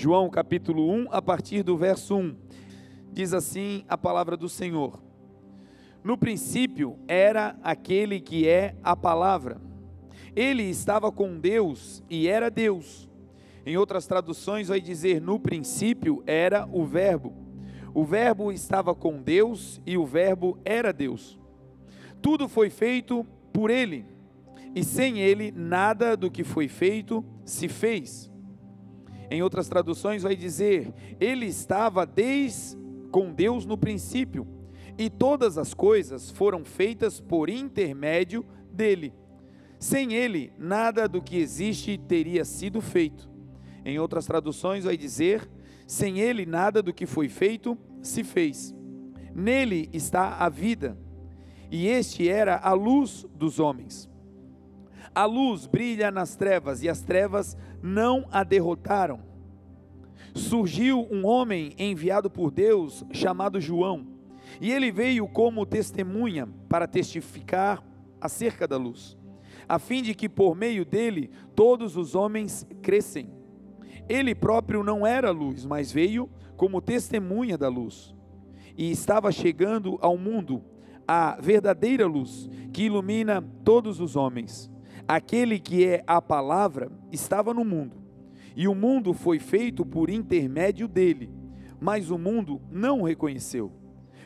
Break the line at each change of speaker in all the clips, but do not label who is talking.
João capítulo 1, a partir do verso 1. Diz assim a palavra do Senhor: No princípio era aquele que é a palavra. Ele estava com Deus e era Deus. Em outras traduções vai dizer: No princípio era o Verbo. O Verbo estava com Deus e o Verbo era Deus. Tudo foi feito por ele, e sem ele nada do que foi feito se fez. Em outras traduções vai dizer: ele estava desde com Deus no princípio, e todas as coisas foram feitas por intermédio dele. Sem ele, nada do que existe teria sido feito. Em outras traduções vai dizer: sem ele, nada do que foi feito se fez. Nele está a vida, e este era a luz dos homens. A luz brilha nas trevas, e as trevas não a derrotaram. Surgiu um homem enviado por Deus, chamado João, e ele veio como testemunha para testificar acerca da luz, a fim de que por meio dele todos os homens crescem. Ele próprio não era luz, mas veio como testemunha da luz. E estava chegando ao mundo a verdadeira luz que ilumina todos os homens. Aquele que é a palavra estava no mundo, e o mundo foi feito por intermédio dele, mas o mundo não o reconheceu.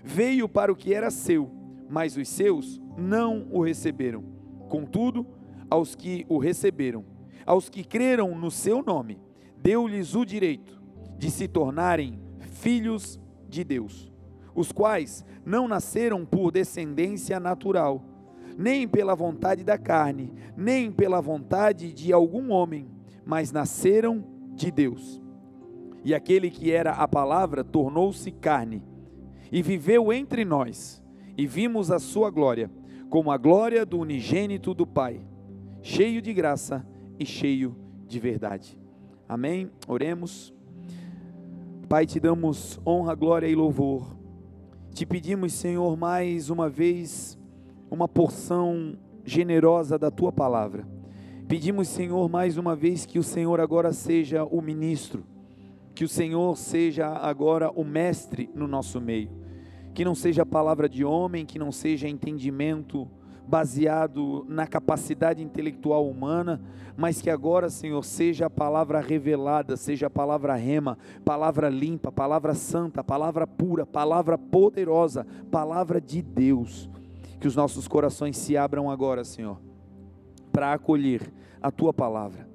Veio para o que era seu, mas os seus não o receberam. Contudo, aos que o receberam, aos que creram no seu nome, deu-lhes o direito de se tornarem filhos de Deus, os quais não nasceram por descendência natural nem pela vontade da carne, nem pela vontade de algum homem, mas nasceram de Deus. E aquele que era a palavra tornou-se carne e viveu entre nós, e vimos a sua glória, como a glória do unigênito do Pai, cheio de graça e cheio de verdade. Amém? Oremos. Pai, te damos honra, glória e louvor. Te pedimos, Senhor, mais uma vez uma porção generosa da tua palavra. Pedimos, Senhor, mais uma vez que o Senhor agora seja o ministro, que o Senhor seja agora o mestre no nosso meio, que não seja palavra de homem, que não seja entendimento baseado na capacidade intelectual humana, mas que agora, Senhor, seja a palavra revelada, seja a palavra rema, palavra limpa, palavra santa, palavra pura, palavra poderosa, palavra de Deus que os nossos corações se abram agora, Senhor, para acolher a tua palavra.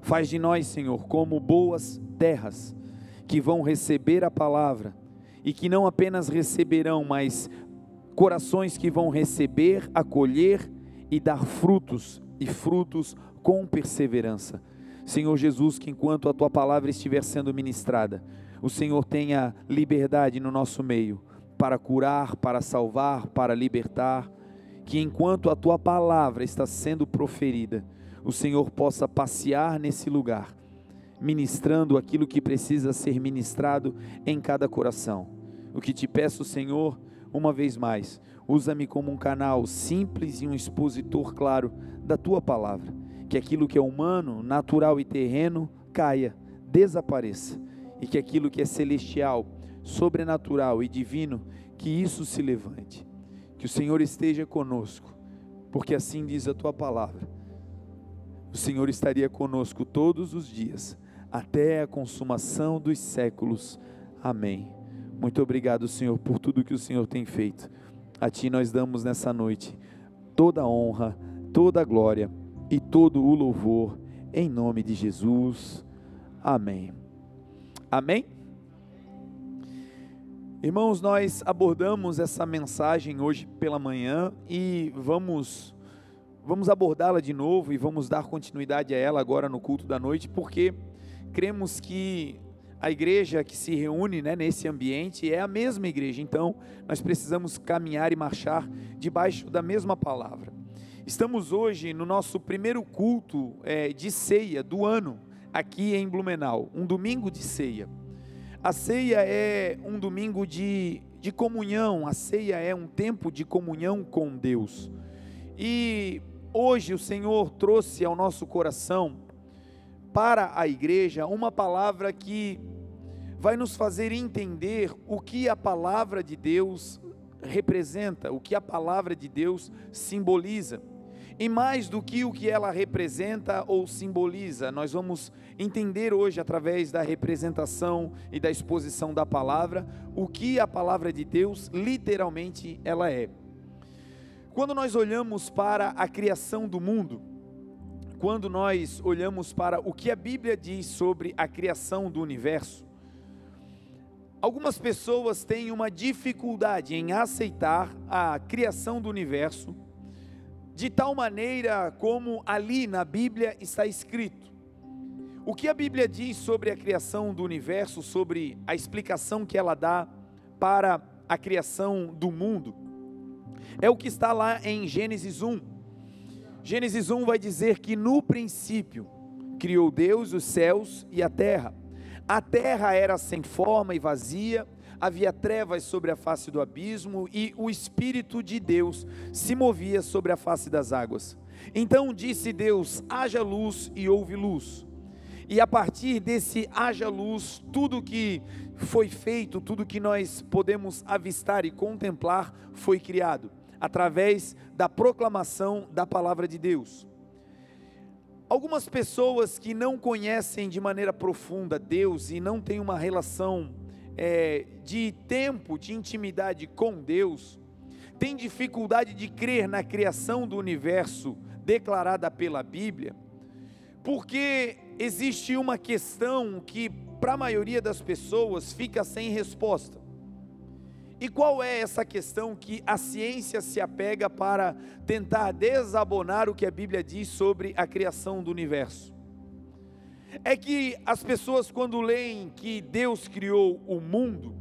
Faz de nós, Senhor, como boas terras que vão receber a palavra e que não apenas receberão, mas corações que vão receber, acolher e dar frutos e frutos com perseverança. Senhor Jesus, que enquanto a tua palavra estiver sendo ministrada, o Senhor tenha liberdade no nosso meio para curar, para salvar, para libertar. Que enquanto a tua palavra está sendo proferida, o Senhor possa passear nesse lugar, ministrando aquilo que precisa ser ministrado em cada coração. O que te peço, Senhor, uma vez mais, usa-me como um canal simples e um expositor claro da tua palavra. Que aquilo que é humano, natural e terreno caia, desapareça, e que aquilo que é celestial, sobrenatural e divino, que isso se levante. Que o Senhor esteja conosco, porque assim diz a tua palavra. O Senhor estaria conosco todos os dias, até a consumação dos séculos. Amém. Muito obrigado, Senhor, por tudo que o Senhor tem feito. A Ti nós damos nessa noite toda a honra, toda a glória e todo o louvor, em nome de Jesus. Amém. Amém. Irmãos, nós abordamos essa mensagem hoje pela manhã e vamos vamos abordá-la de novo e vamos dar continuidade a ela agora no culto da noite, porque cremos que a igreja que se reúne né, nesse ambiente é a mesma igreja, então nós precisamos caminhar e marchar debaixo da mesma palavra. Estamos hoje no nosso primeiro culto é, de ceia do ano aqui em Blumenau, um domingo de ceia. A ceia é um domingo de, de comunhão, a ceia é um tempo de comunhão com Deus. E hoje o Senhor trouxe ao nosso coração para a igreja uma palavra que vai nos fazer entender o que a palavra de Deus representa, o que a palavra de Deus simboliza. E mais do que o que ela representa ou simboliza, nós vamos entender hoje, através da representação e da exposição da palavra, o que a palavra de Deus literalmente ela é. Quando nós olhamos para a criação do mundo, quando nós olhamos para o que a Bíblia diz sobre a criação do universo, algumas pessoas têm uma dificuldade em aceitar a criação do universo de tal maneira como ali na Bíblia está escrito. O que a Bíblia diz sobre a criação do universo, sobre a explicação que ela dá para a criação do mundo, é o que está lá em Gênesis 1. Gênesis 1 vai dizer que no princípio criou Deus os céus e a terra. A terra era sem forma e vazia, havia trevas sobre a face do abismo e o Espírito de Deus se movia sobre a face das águas. Então disse Deus: haja luz e houve luz. E a partir desse haja luz, tudo que foi feito, tudo que nós podemos avistar e contemplar foi criado, através da proclamação da palavra de Deus. Algumas pessoas que não conhecem de maneira profunda Deus e não têm uma relação é, de tempo, de intimidade com Deus, tem dificuldade de crer na criação do universo declarada pela Bíblia, porque existe uma questão que, para a maioria das pessoas, fica sem resposta. E qual é essa questão que a ciência se apega para tentar desabonar o que a Bíblia diz sobre a criação do universo? é que as pessoas, quando leem que Deus criou o mundo,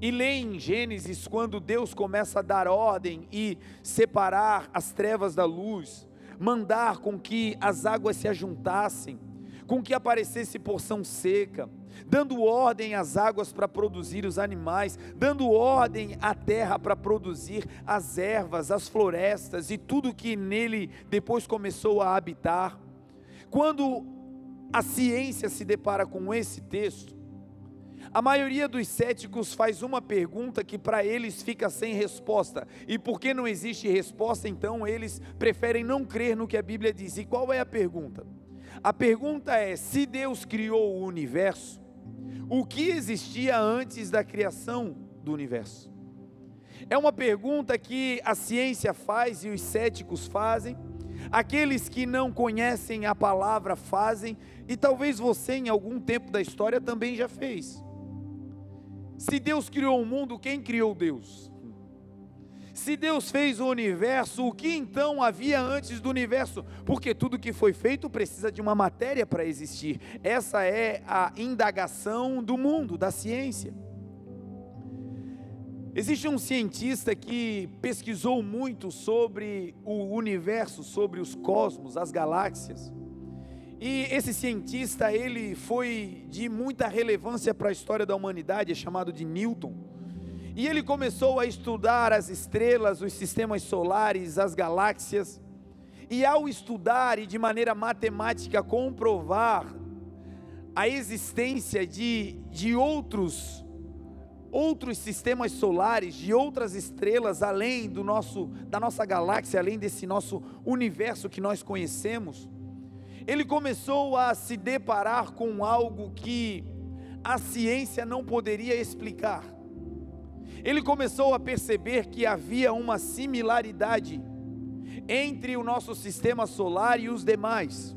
e leem em Gênesis, quando Deus começa a dar ordem e separar as trevas da luz, mandar com que as águas se ajuntassem, com que aparecesse porção seca, dando ordem às águas para produzir os animais, dando ordem à terra para produzir as ervas, as florestas e tudo que nele depois começou a habitar. Quando a ciência se depara com esse texto, a maioria dos céticos faz uma pergunta que para eles fica sem resposta. E porque não existe resposta, então eles preferem não crer no que a Bíblia diz. E qual é a pergunta? A pergunta é: se Deus criou o universo, o que existia antes da criação do universo? É uma pergunta que a ciência faz e os céticos fazem aqueles que não conhecem a palavra fazem, e talvez você em algum tempo da história também já fez. Se Deus criou o mundo, quem criou Deus? Se Deus fez o universo, o que então havia antes do universo? Porque tudo que foi feito precisa de uma matéria para existir. Essa é a indagação do mundo, da ciência. Existe um cientista que pesquisou muito sobre o universo, sobre os cosmos, as galáxias. E esse cientista, ele foi de muita relevância para a história da humanidade, é chamado de Newton. E ele começou a estudar as estrelas, os sistemas solares, as galáxias. E ao estudar e de maneira matemática comprovar a existência de, de outros outros sistemas solares, de outras estrelas além do nosso da nossa galáxia, além desse nosso universo que nós conhecemos, ele começou a se deparar com algo que a ciência não poderia explicar. Ele começou a perceber que havia uma similaridade entre o nosso sistema solar e os demais,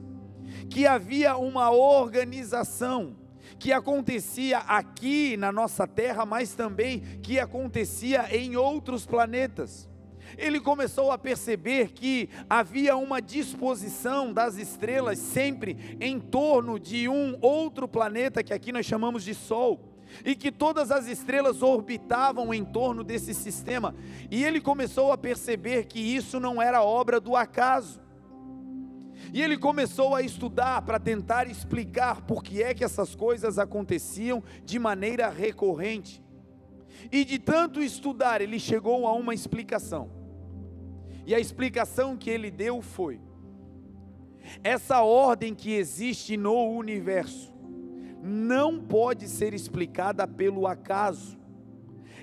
que havia uma organização que acontecia aqui na nossa terra, mas também que acontecia em outros planetas. Ele começou a perceber que havia uma disposição das estrelas sempre em torno de um outro planeta que aqui nós chamamos de Sol e que todas as estrelas orbitavam em torno desse sistema. E ele começou a perceber que isso não era obra do acaso. E ele começou a estudar para tentar explicar por que é que essas coisas aconteciam de maneira recorrente. E de tanto estudar, ele chegou a uma explicação. E a explicação que ele deu foi: Essa ordem que existe no universo não pode ser explicada pelo acaso.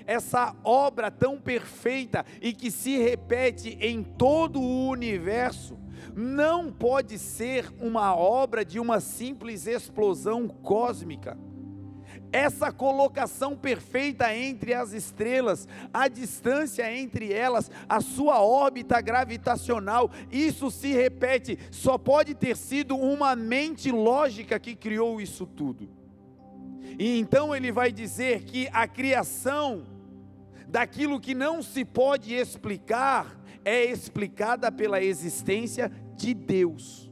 Essa obra tão perfeita e que se repete em todo o universo não pode ser uma obra de uma simples explosão cósmica essa colocação perfeita entre as estrelas, a distância entre elas, a sua órbita gravitacional, isso se repete, só pode ter sido uma mente lógica que criou isso tudo. E então ele vai dizer que a criação daquilo que não se pode explicar é explicada pela existência de Deus.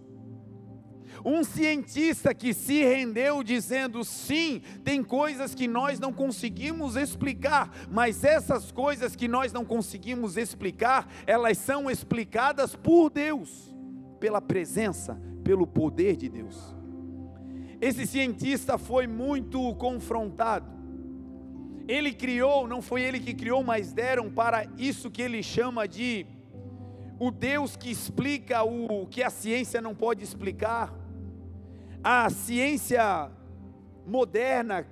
Um cientista que se rendeu dizendo: sim, tem coisas que nós não conseguimos explicar, mas essas coisas que nós não conseguimos explicar, elas são explicadas por Deus, pela presença, pelo poder de Deus. Esse cientista foi muito confrontado. Ele criou, não foi ele que criou, mas deram para isso que ele chama de o Deus que explica o que a ciência não pode explicar a ciência moderna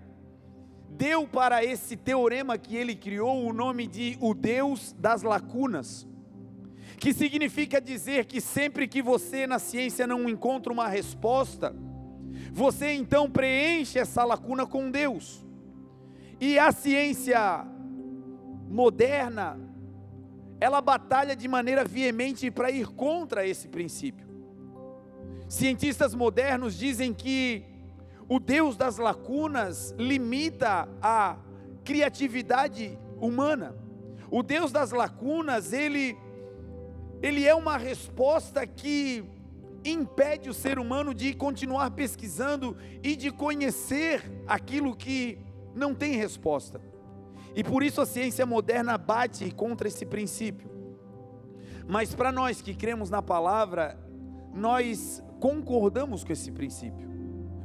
deu para esse teorema que ele criou o nome de o Deus das lacunas, que significa dizer que sempre que você na ciência não encontra uma resposta, você então preenche essa lacuna com Deus. E a ciência moderna, ela batalha de maneira veemente para ir contra esse princípio. Cientistas modernos dizem que o Deus das lacunas limita a criatividade humana. O Deus das lacunas, ele ele é uma resposta que impede o ser humano de continuar pesquisando e de conhecer aquilo que não tem resposta. E por isso a ciência moderna bate contra esse princípio. Mas para nós que cremos na palavra, nós concordamos com esse princípio,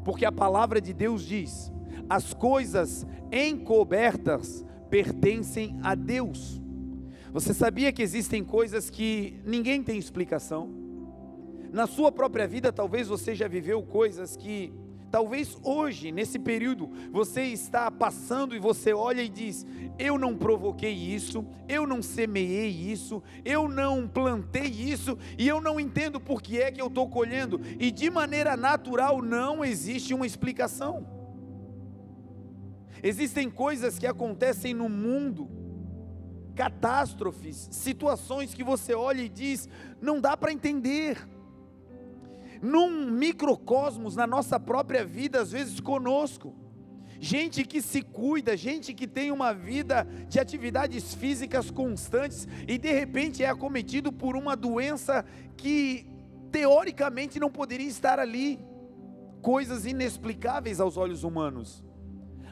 porque a palavra de Deus diz: as coisas encobertas pertencem a Deus. Você sabia que existem coisas que ninguém tem explicação? Na sua própria vida, talvez você já viveu coisas que Talvez hoje, nesse período, você está passando e você olha e diz: Eu não provoquei isso, eu não semeei isso, eu não plantei isso, e eu não entendo por que é que eu estou colhendo, e de maneira natural não existe uma explicação. Existem coisas que acontecem no mundo, catástrofes, situações que você olha e diz: Não dá para entender num microcosmos na nossa própria vida, às vezes conosco. Gente que se cuida, gente que tem uma vida de atividades físicas constantes e de repente é acometido por uma doença que teoricamente não poderia estar ali. Coisas inexplicáveis aos olhos humanos.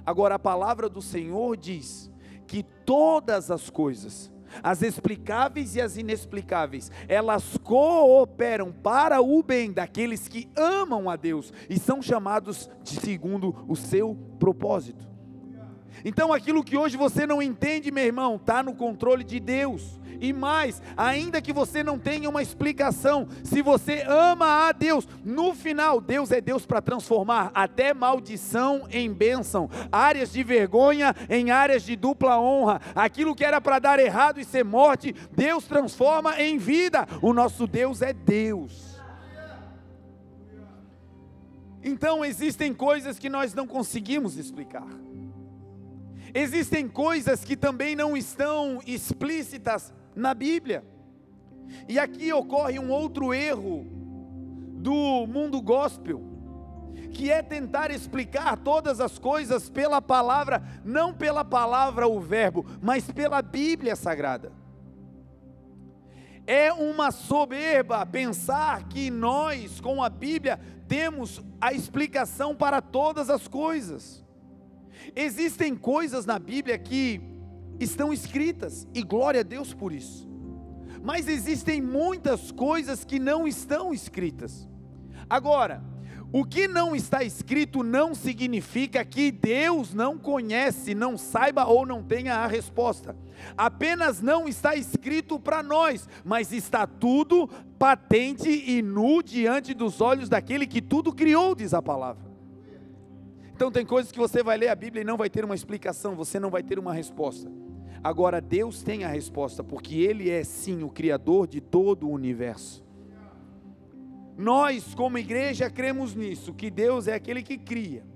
Agora a palavra do Senhor diz que todas as coisas as explicáveis e as inexplicáveis, elas cooperam para o bem daqueles que amam a Deus e são chamados de segundo o seu propósito. Então aquilo que hoje você não entende, meu irmão, está no controle de Deus. E mais, ainda que você não tenha uma explicação, se você ama a Deus, no final, Deus é Deus para transformar até maldição em bênção, áreas de vergonha em áreas de dupla honra, aquilo que era para dar errado e ser morte, Deus transforma em vida. O nosso Deus é Deus. Então existem coisas que nós não conseguimos explicar. Existem coisas que também não estão explícitas na Bíblia. E aqui ocorre um outro erro do mundo gospel, que é tentar explicar todas as coisas pela palavra, não pela palavra o verbo, mas pela Bíblia Sagrada. É uma soberba pensar que nós, com a Bíblia, temos a explicação para todas as coisas. Existem coisas na Bíblia que estão escritas, e glória a Deus por isso. Mas existem muitas coisas que não estão escritas. Agora, O que não está escrito não significa que Deus não conhece, não saiba ou não tenha a resposta. Apenas não está escrito para nós, mas está tudo patente e nu diante dos olhos daquele que tudo criou, diz a palavra. Então tem coisas que você vai ler a Bíblia e não vai ter uma explicação, você não vai ter uma resposta. Agora Deus tem a resposta, porque Ele é sim o Criador de todo o universo. Nós, como igreja, cremos nisso, que Deus é aquele que cria.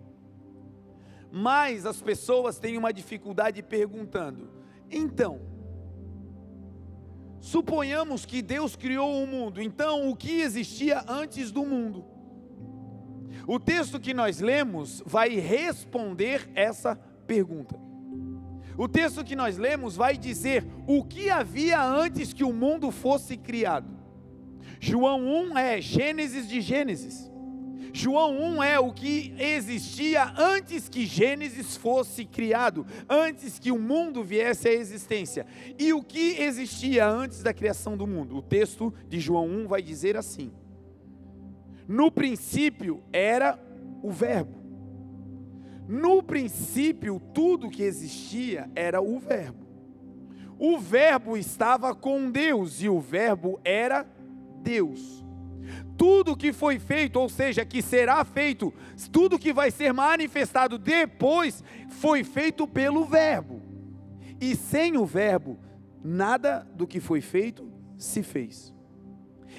Mas as pessoas têm uma dificuldade perguntando: então, suponhamos que Deus criou o mundo, então o que existia antes do mundo? O texto que nós lemos vai responder essa pergunta. O texto que nós lemos vai dizer o que havia antes que o mundo fosse criado. João 1 é Gênesis de Gênesis. João 1 é o que existia antes que Gênesis fosse criado, antes que o mundo viesse à existência. E o que existia antes da criação do mundo? O texto de João 1 vai dizer assim: No princípio era o Verbo. No princípio, tudo que existia era o Verbo. O Verbo estava com Deus e o Verbo era Deus. Tudo que foi feito, ou seja, que será feito, tudo que vai ser manifestado depois, foi feito pelo Verbo. E sem o Verbo, nada do que foi feito se fez.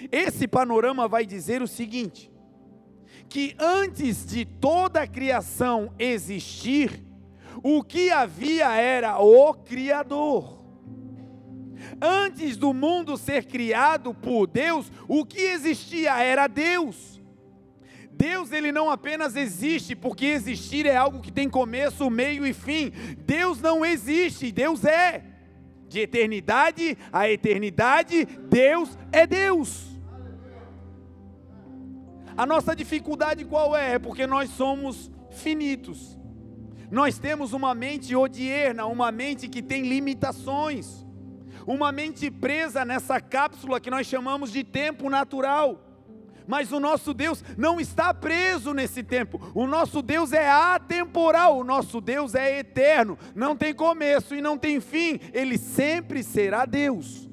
Esse panorama vai dizer o seguinte: que antes de toda a criação existir, o que havia era o Criador. Antes do mundo ser criado por Deus, o que existia era Deus. Deus ele não apenas existe, porque existir é algo que tem começo, meio e fim. Deus não existe, Deus é. De eternidade a eternidade, Deus é Deus. A nossa dificuldade qual é? É porque nós somos finitos. Nós temos uma mente odierna, uma mente que tem limitações uma mente presa nessa cápsula que nós chamamos de tempo natural. Mas o nosso Deus não está preso nesse tempo. O nosso Deus é atemporal, o nosso Deus é eterno, não tem começo e não tem fim, ele sempre será Deus.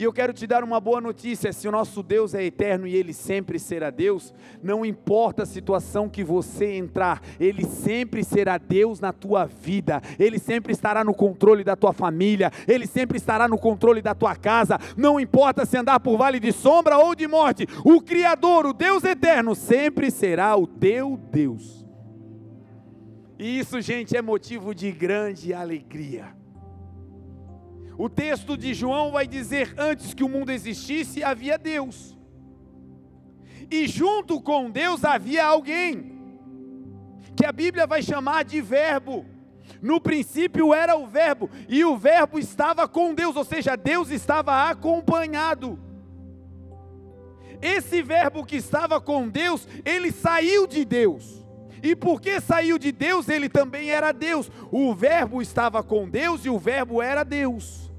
E eu quero te dar uma boa notícia: se o nosso Deus é eterno e ele sempre será Deus, não importa a situação que você entrar, ele sempre será Deus na tua vida, ele sempre estará no controle da tua família, ele sempre estará no controle da tua casa. Não importa se andar por vale de sombra ou de morte, o Criador, o Deus eterno, sempre será o teu Deus. E isso, gente, é motivo de grande alegria. O texto de João vai dizer: antes que o mundo existisse, havia Deus. E junto com Deus havia alguém, que a Bíblia vai chamar de Verbo. No princípio era o Verbo, e o Verbo estava com Deus, ou seja, Deus estava acompanhado. Esse Verbo que estava com Deus, ele saiu de Deus. E porque saiu de Deus, ele também era Deus. O Verbo estava com Deus e o Verbo era Deus.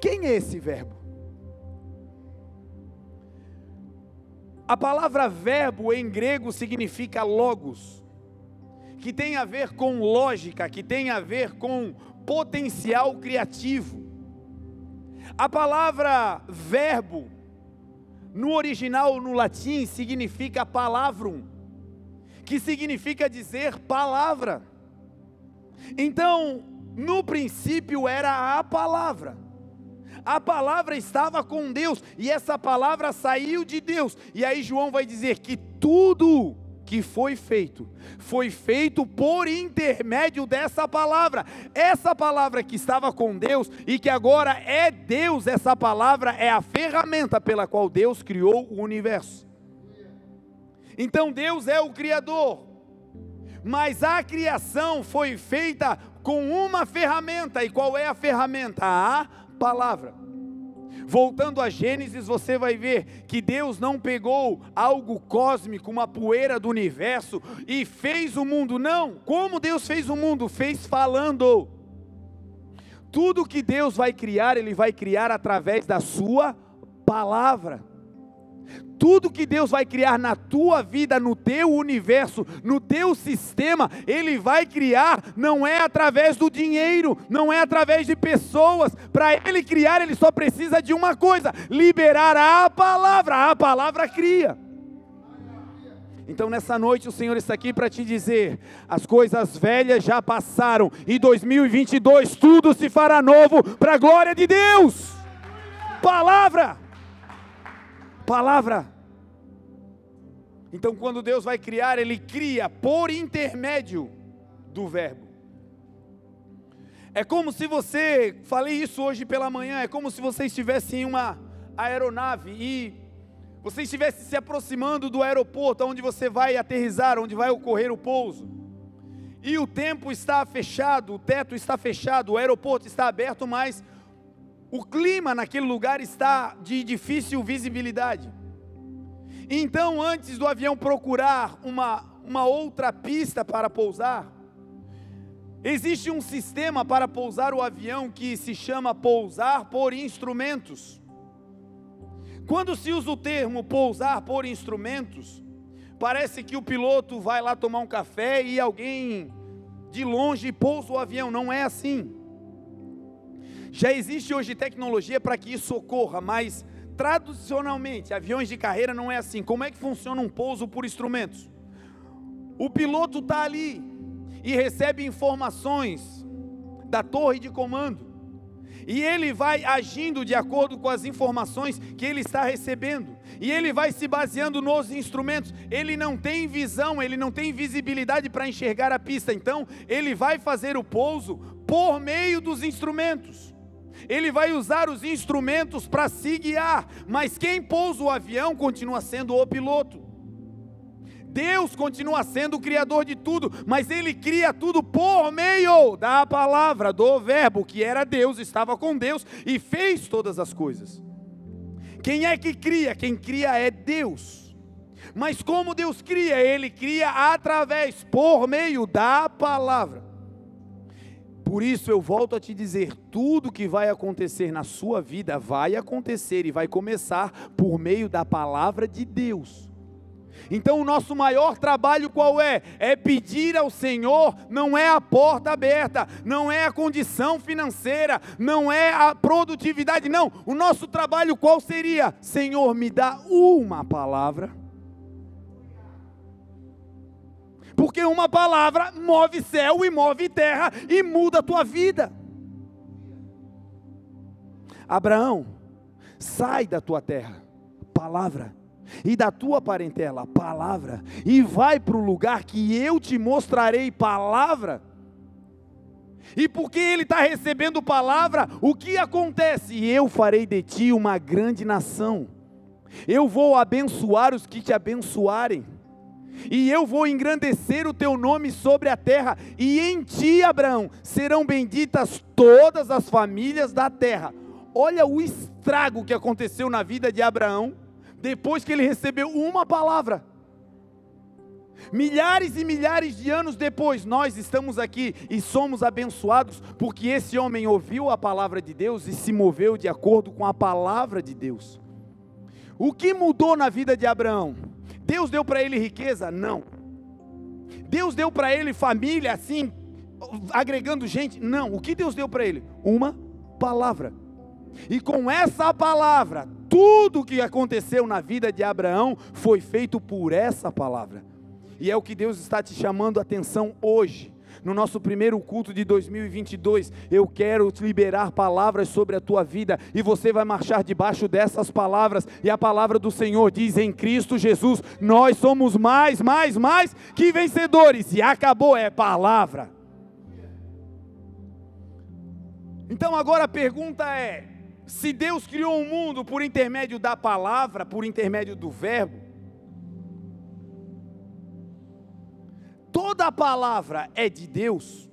Quem é esse verbo? A palavra verbo em grego significa logos, que tem a ver com lógica, que tem a ver com potencial criativo. A palavra verbo, no original no latim, significa palavrum, que significa dizer palavra. Então, no princípio era a palavra a palavra estava com Deus e essa palavra saiu de Deus. E aí João vai dizer que tudo que foi feito, foi feito por intermédio dessa palavra. Essa palavra que estava com Deus e que agora é Deus, essa palavra é a ferramenta pela qual Deus criou o universo. Então Deus é o Criador, mas a criação foi feita com uma ferramenta, e qual é a ferramenta? A palavra. Voltando a Gênesis, você vai ver que Deus não pegou algo cósmico, uma poeira do universo e fez o mundo. Não, como Deus fez o mundo? Fez falando. Tudo que Deus vai criar, Ele vai criar através da Sua palavra. Tudo que Deus vai criar na tua vida, no teu universo, no teu sistema, Ele vai criar, não é através do dinheiro, não é através de pessoas. Para Ele criar, Ele só precisa de uma coisa: liberar a palavra. A palavra cria. Então nessa noite o Senhor está aqui para te dizer: as coisas velhas já passaram e 2022 tudo se fará novo para a glória de Deus. Palavra. Palavra. Então quando Deus vai criar, ele cria por intermédio do verbo. É como se você, falei isso hoje pela manhã, é como se você estivesse em uma aeronave e você estivesse se aproximando do aeroporto onde você vai aterrizar, onde vai ocorrer o pouso, e o tempo está fechado, o teto está fechado, o aeroporto está aberto, mas o clima naquele lugar está de difícil visibilidade. Então, antes do avião procurar uma, uma outra pista para pousar, existe um sistema para pousar o avião que se chama pousar por instrumentos. Quando se usa o termo pousar por instrumentos, parece que o piloto vai lá tomar um café e alguém de longe pousa o avião. Não é assim. Já existe hoje tecnologia para que isso ocorra, mas tradicionalmente, aviões de carreira não é assim. Como é que funciona um pouso por instrumentos? O piloto está ali e recebe informações da torre de comando e ele vai agindo de acordo com as informações que ele está recebendo, e ele vai se baseando nos instrumentos. Ele não tem visão, ele não tem visibilidade para enxergar a pista, então ele vai fazer o pouso por meio dos instrumentos. Ele vai usar os instrumentos para se guiar, mas quem pousa o avião continua sendo o piloto. Deus continua sendo o criador de tudo, mas ele cria tudo por meio da palavra, do verbo, que era Deus, estava com Deus e fez todas as coisas. Quem é que cria? Quem cria é Deus. Mas como Deus cria? Ele cria através, por meio da palavra. Por isso eu volto a te dizer: tudo que vai acontecer na sua vida vai acontecer e vai começar por meio da palavra de Deus. Então o nosso maior trabalho qual é? É pedir ao Senhor, não é a porta aberta, não é a condição financeira, não é a produtividade, não. O nosso trabalho qual seria? Senhor, me dá uma palavra. Porque uma palavra move céu e move terra e muda a tua vida. Abraão, sai da tua terra. Palavra e da tua parentela, palavra, e vai para o lugar que eu te mostrarei, palavra. E porque ele está recebendo palavra, o que acontece? Eu farei de ti uma grande nação, eu vou abençoar os que te abençoarem, e eu vou engrandecer o teu nome sobre a terra, e em ti, Abraão, serão benditas todas as famílias da terra. Olha o estrago que aconteceu na vida de Abraão depois que ele recebeu uma palavra. Milhares e milhares de anos depois, nós estamos aqui e somos abençoados porque esse homem ouviu a palavra de Deus e se moveu de acordo com a palavra de Deus. O que mudou na vida de Abraão? Deus deu para ele riqueza? Não. Deus deu para ele família assim, agregando gente? Não. O que Deus deu para ele? Uma palavra. E com essa palavra, tudo o que aconteceu na vida de Abraão foi feito por essa palavra. E é o que Deus está te chamando a atenção hoje. No nosso primeiro culto de 2022, eu quero liberar palavras sobre a tua vida e você vai marchar debaixo dessas palavras. E a palavra do Senhor diz: em Cristo Jesus, nós somos mais, mais, mais que vencedores. E acabou, é palavra. Então agora a pergunta é: se Deus criou o um mundo por intermédio da palavra, por intermédio do verbo, toda a palavra é de Deus.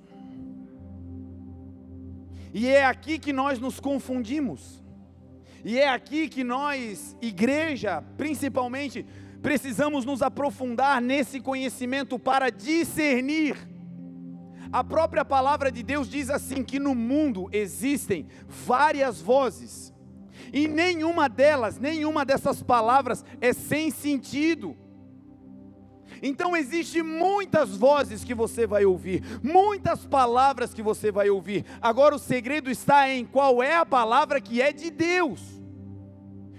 E é aqui que nós nos confundimos. E é aqui que nós, igreja, principalmente, precisamos nos aprofundar nesse conhecimento para discernir a própria palavra de Deus diz assim: que no mundo existem várias vozes, E nenhuma delas, nenhuma dessas palavras é sem sentido. Então existe muitas vozes que você vai ouvir, muitas palavras que você vai ouvir. Agora o segredo está em qual é a palavra que é de Deus.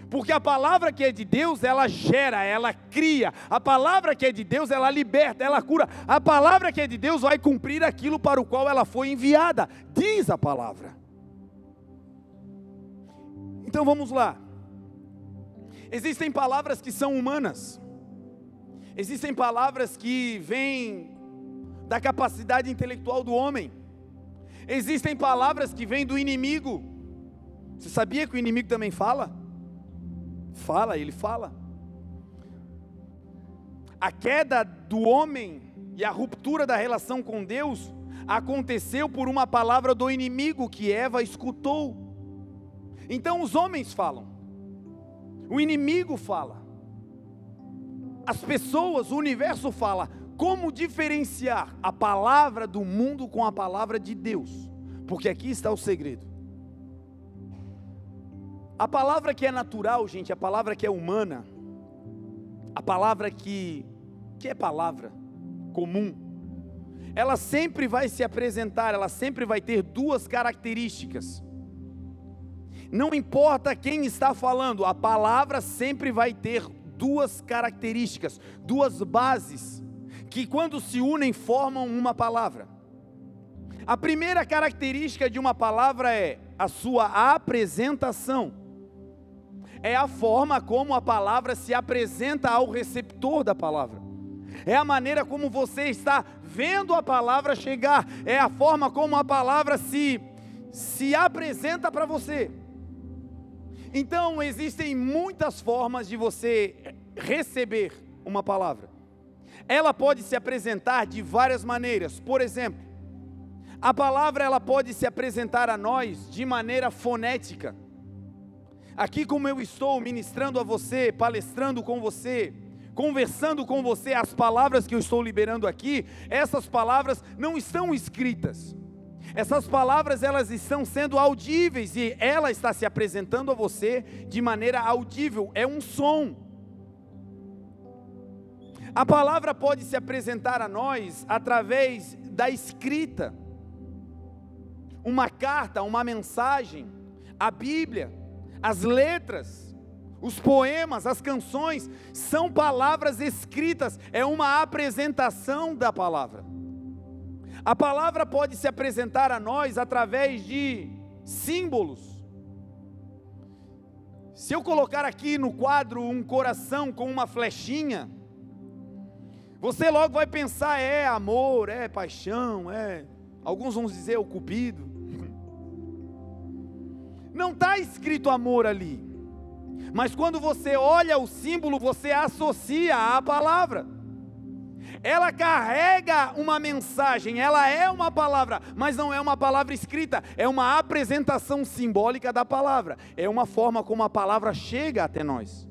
Porque a palavra que é de Deus, ela gera, ela cria. A palavra que é de Deus, ela liberta, ela cura. A palavra que é de Deus vai cumprir aquilo para o qual ela foi enviada. Diz a palavra. Então vamos lá. Existem palavras que são humanas. Existem palavras que vêm da capacidade intelectual do homem. Existem palavras que vêm do inimigo. Você sabia que o inimigo também fala? Fala, ele fala. A queda do homem e a ruptura da relação com Deus aconteceu por uma palavra do inimigo que Eva escutou. Então os homens falam, o inimigo fala, as pessoas, o universo fala. Como diferenciar a palavra do mundo com a palavra de Deus? Porque aqui está o segredo. A palavra que é natural, gente, a palavra que é humana, a palavra que, que é palavra comum, ela sempre vai se apresentar, ela sempre vai ter duas características. Não importa quem está falando, a palavra sempre vai ter duas características, duas bases, que quando se unem formam uma palavra. A primeira característica de uma palavra é a sua apresentação é a forma como a palavra se apresenta ao receptor da palavra. É a maneira como você está vendo a palavra chegar, é a forma como a palavra se se apresenta para você. Então, existem muitas formas de você receber uma palavra. Ela pode se apresentar de várias maneiras. Por exemplo, a palavra ela pode se apresentar a nós de maneira fonética. Aqui, como eu estou ministrando a você, palestrando com você, conversando com você, as palavras que eu estou liberando aqui, essas palavras não estão escritas. Essas palavras elas estão sendo audíveis e ela está se apresentando a você de maneira audível, é um som. A palavra pode se apresentar a nós através da escrita. Uma carta, uma mensagem, a Bíblia as letras, os poemas, as canções, são palavras escritas, é uma apresentação da palavra. A palavra pode se apresentar a nós através de símbolos. Se eu colocar aqui no quadro um coração com uma flechinha, você logo vai pensar: é amor, é paixão, é. Alguns vão dizer o cupido. Não está escrito amor ali. Mas quando você olha o símbolo, você associa à palavra. Ela carrega uma mensagem, ela é uma palavra, mas não é uma palavra escrita, é uma apresentação simbólica da palavra, é uma forma como a palavra chega até nós.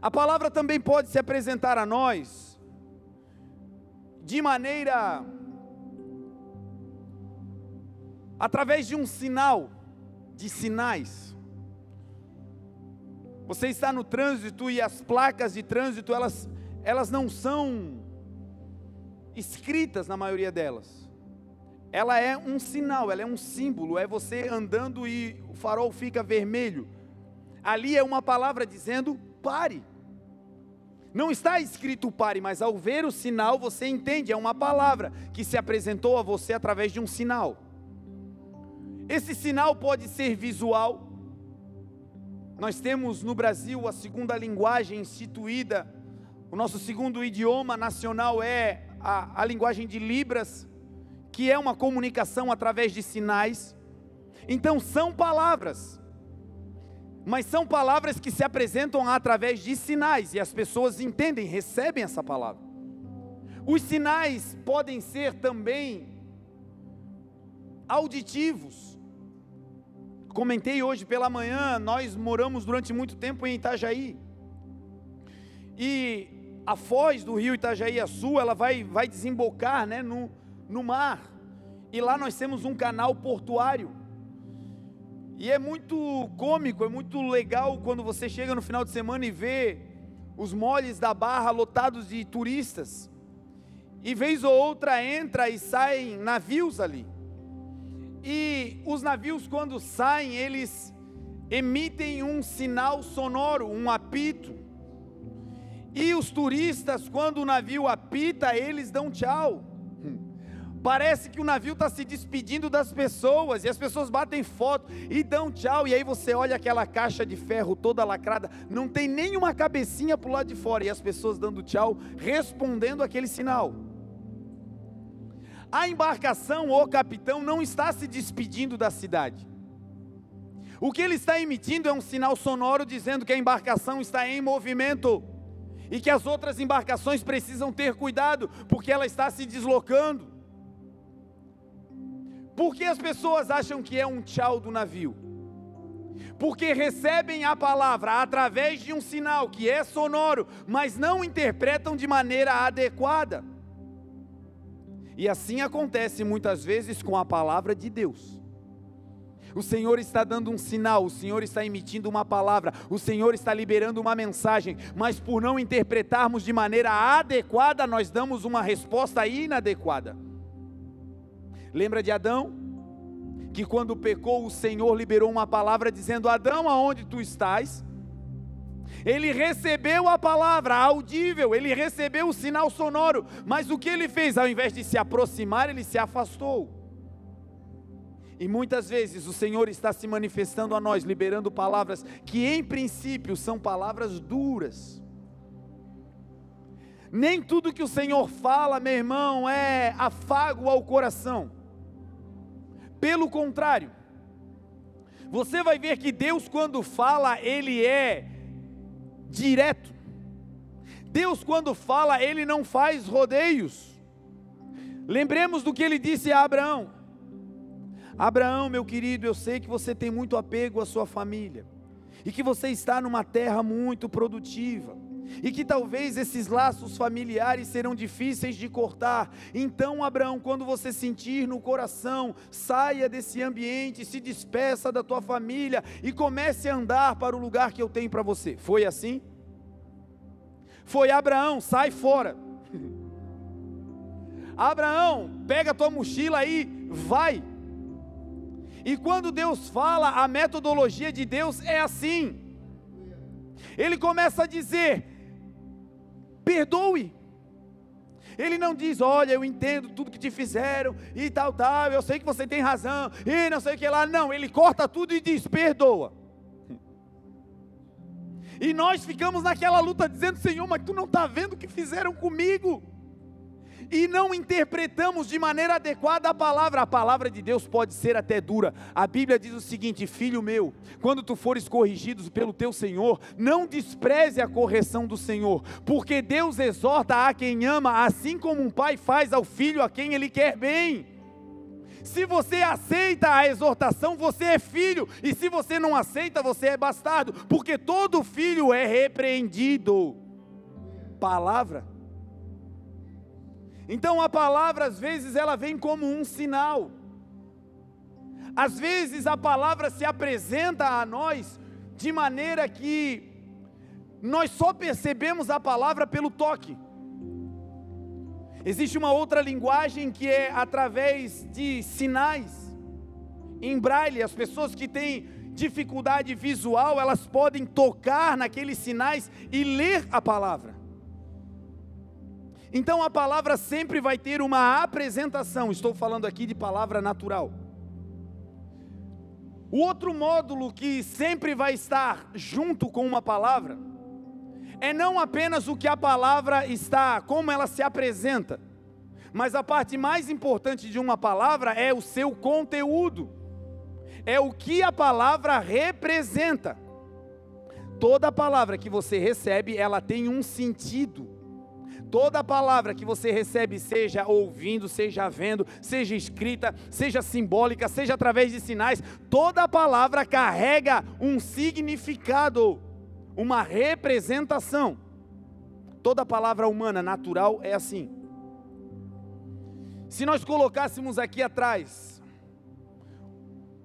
A palavra também pode se apresentar a nós de maneira através de um sinal de sinais. Você está no trânsito e as placas de trânsito, elas, elas não são escritas na maioria delas. Ela é um sinal, ela é um símbolo, é você andando e o farol fica vermelho. Ali é uma palavra dizendo pare. Não está escrito pare, mas ao ver o sinal você entende, é uma palavra que se apresentou a você através de um sinal. Esse sinal pode ser visual. Nós temos no Brasil a segunda linguagem instituída, o nosso segundo idioma nacional é a, a linguagem de Libras, que é uma comunicação através de sinais. Então são palavras, mas são palavras que se apresentam através de sinais e as pessoas entendem, recebem essa palavra. Os sinais podem ser também auditivos. Comentei hoje pela manhã, nós moramos durante muito tempo em Itajaí. E a foz do rio Itajaí a sul, ela vai, vai desembocar né, no, no mar. E lá nós temos um canal portuário. E é muito cômico, é muito legal quando você chega no final de semana e vê os moles da barra lotados de turistas. E vez ou outra entra e saem navios ali. E os navios quando saem, eles emitem um sinal sonoro, um apito. E os turistas, quando o navio apita, eles dão tchau. Parece que o navio está se despedindo das pessoas e as pessoas batem foto e dão tchau. E aí você olha aquela caixa de ferro toda lacrada, não tem nenhuma cabecinha para o lado de fora e as pessoas dando tchau, respondendo aquele sinal. A embarcação ou capitão não está se despedindo da cidade. O que ele está emitindo é um sinal sonoro dizendo que a embarcação está em movimento e que as outras embarcações precisam ter cuidado, porque ela está se deslocando. Por que as pessoas acham que é um tchau do navio? Porque recebem a palavra através de um sinal que é sonoro, mas não interpretam de maneira adequada. E assim acontece muitas vezes com a palavra de Deus. O Senhor está dando um sinal, o Senhor está emitindo uma palavra, o Senhor está liberando uma mensagem, mas por não interpretarmos de maneira adequada, nós damos uma resposta inadequada. Lembra de Adão? Que quando pecou, o Senhor liberou uma palavra dizendo: Adão, aonde tu estás? Ele recebeu a palavra audível, ele recebeu o sinal sonoro, mas o que ele fez? Ao invés de se aproximar, ele se afastou. E muitas vezes o Senhor está se manifestando a nós, liberando palavras que em princípio são palavras duras. Nem tudo que o Senhor fala, meu irmão, é afago ao coração. Pelo contrário, você vai ver que Deus, quando fala, Ele é direto. Deus, quando fala, Ele não faz rodeios. Lembremos do que Ele disse a Abraão: Abraão, meu querido, eu sei que você tem muito apego à sua família, e que você está numa terra muito produtiva e que talvez esses laços familiares serão difíceis de cortar. Então, Abraão, quando você sentir no coração, saia desse ambiente, se despeça da tua família e comece a andar para o lugar que eu tenho para você. Foi assim? Foi Abraão, sai fora. Abraão, pega tua mochila aí, vai. E quando Deus fala, a metodologia de Deus é assim. Ele começa a dizer: perdoe. Ele não diz, olha, eu entendo tudo que te fizeram e tal, tal, eu sei que você tem razão, e não sei o que lá. Não, ele corta tudo e diz, perdoa. E nós ficamos naquela luta dizendo, Senhor, mas tu não está vendo o que fizeram comigo? E não interpretamos de maneira adequada a palavra, a palavra de Deus pode ser até dura. A Bíblia diz o seguinte: Filho meu, quando tu fores corrigido pelo teu Senhor, não despreze a correção do Senhor, porque Deus exorta a quem ama, assim como um pai faz ao filho a quem ele quer bem. Se você aceita a exortação, você é filho, e se você não aceita, você é bastardo, porque todo filho é repreendido. Palavra então a palavra às vezes ela vem como um sinal. Às vezes a palavra se apresenta a nós de maneira que nós só percebemos a palavra pelo toque. Existe uma outra linguagem que é através de sinais. Em braille, as pessoas que têm dificuldade visual, elas podem tocar naqueles sinais e ler a palavra. Então a palavra sempre vai ter uma apresentação, estou falando aqui de palavra natural. O outro módulo que sempre vai estar junto com uma palavra é não apenas o que a palavra está, como ela se apresenta, mas a parte mais importante de uma palavra é o seu conteúdo, é o que a palavra representa. Toda palavra que você recebe, ela tem um sentido. Toda palavra que você recebe, seja ouvindo, seja vendo, seja escrita, seja simbólica, seja através de sinais, toda palavra carrega um significado, uma representação. Toda palavra humana natural é assim. Se nós colocássemos aqui atrás,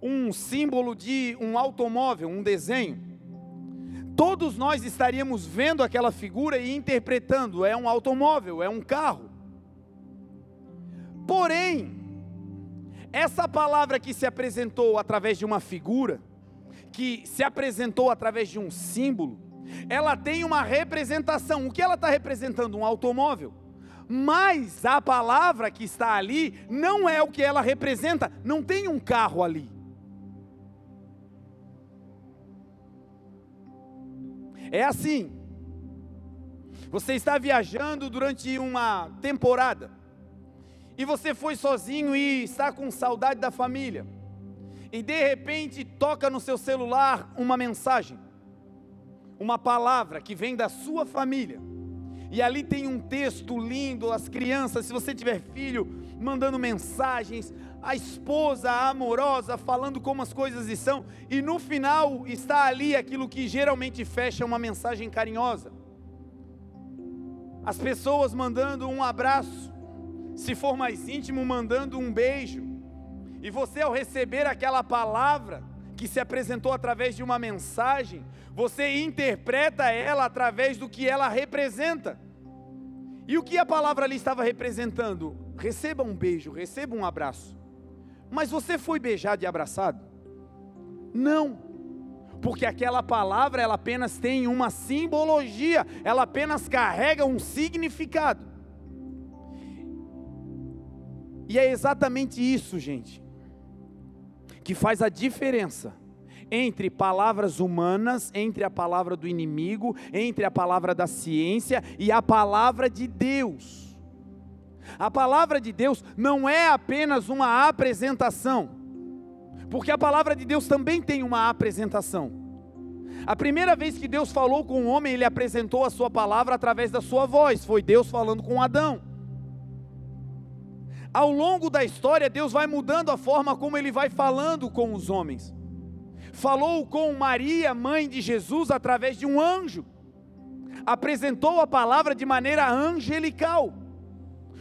um símbolo de um automóvel, um desenho, todos nós estaríamos vendo aquela figura e interpretando: é um automóvel, é um carro. Porém, essa palavra que se apresentou através de uma figura, que se apresentou através de um símbolo, ela tem uma representação. O que ela está representando? Um automóvel. Mas a palavra que está ali não é o que ela representa, não tem um carro ali. É assim. Você está viajando durante uma temporada e você foi sozinho e está com saudade da família. E de repente toca no seu celular uma mensagem, uma palavra que vem da sua família e ali tem um texto lindo, as crianças, se você tiver filho, mandando mensagens, a esposa amorosa falando como as coisas estão, e no final está ali aquilo que geralmente fecha uma mensagem carinhosa. As pessoas mandando um abraço, se for mais íntimo, mandando um beijo. E você, ao receber aquela palavra que se apresentou através de uma mensagem, você interpreta ela através do que ela representa. E o que a palavra ali estava representando? Receba um beijo, receba um abraço. Mas você foi beijado e abraçado? Não. Porque aquela palavra ela apenas tem uma simbologia, ela apenas carrega um significado. E é exatamente isso, gente, que faz a diferença entre palavras humanas, entre a palavra do inimigo, entre a palavra da ciência e a palavra de Deus. A palavra de Deus não é apenas uma apresentação, porque a palavra de Deus também tem uma apresentação. A primeira vez que Deus falou com o homem, ele apresentou a sua palavra através da sua voz, foi Deus falando com Adão. Ao longo da história, Deus vai mudando a forma como ele vai falando com os homens falou com Maria, mãe de Jesus, através de um anjo, apresentou a palavra de maneira angelical.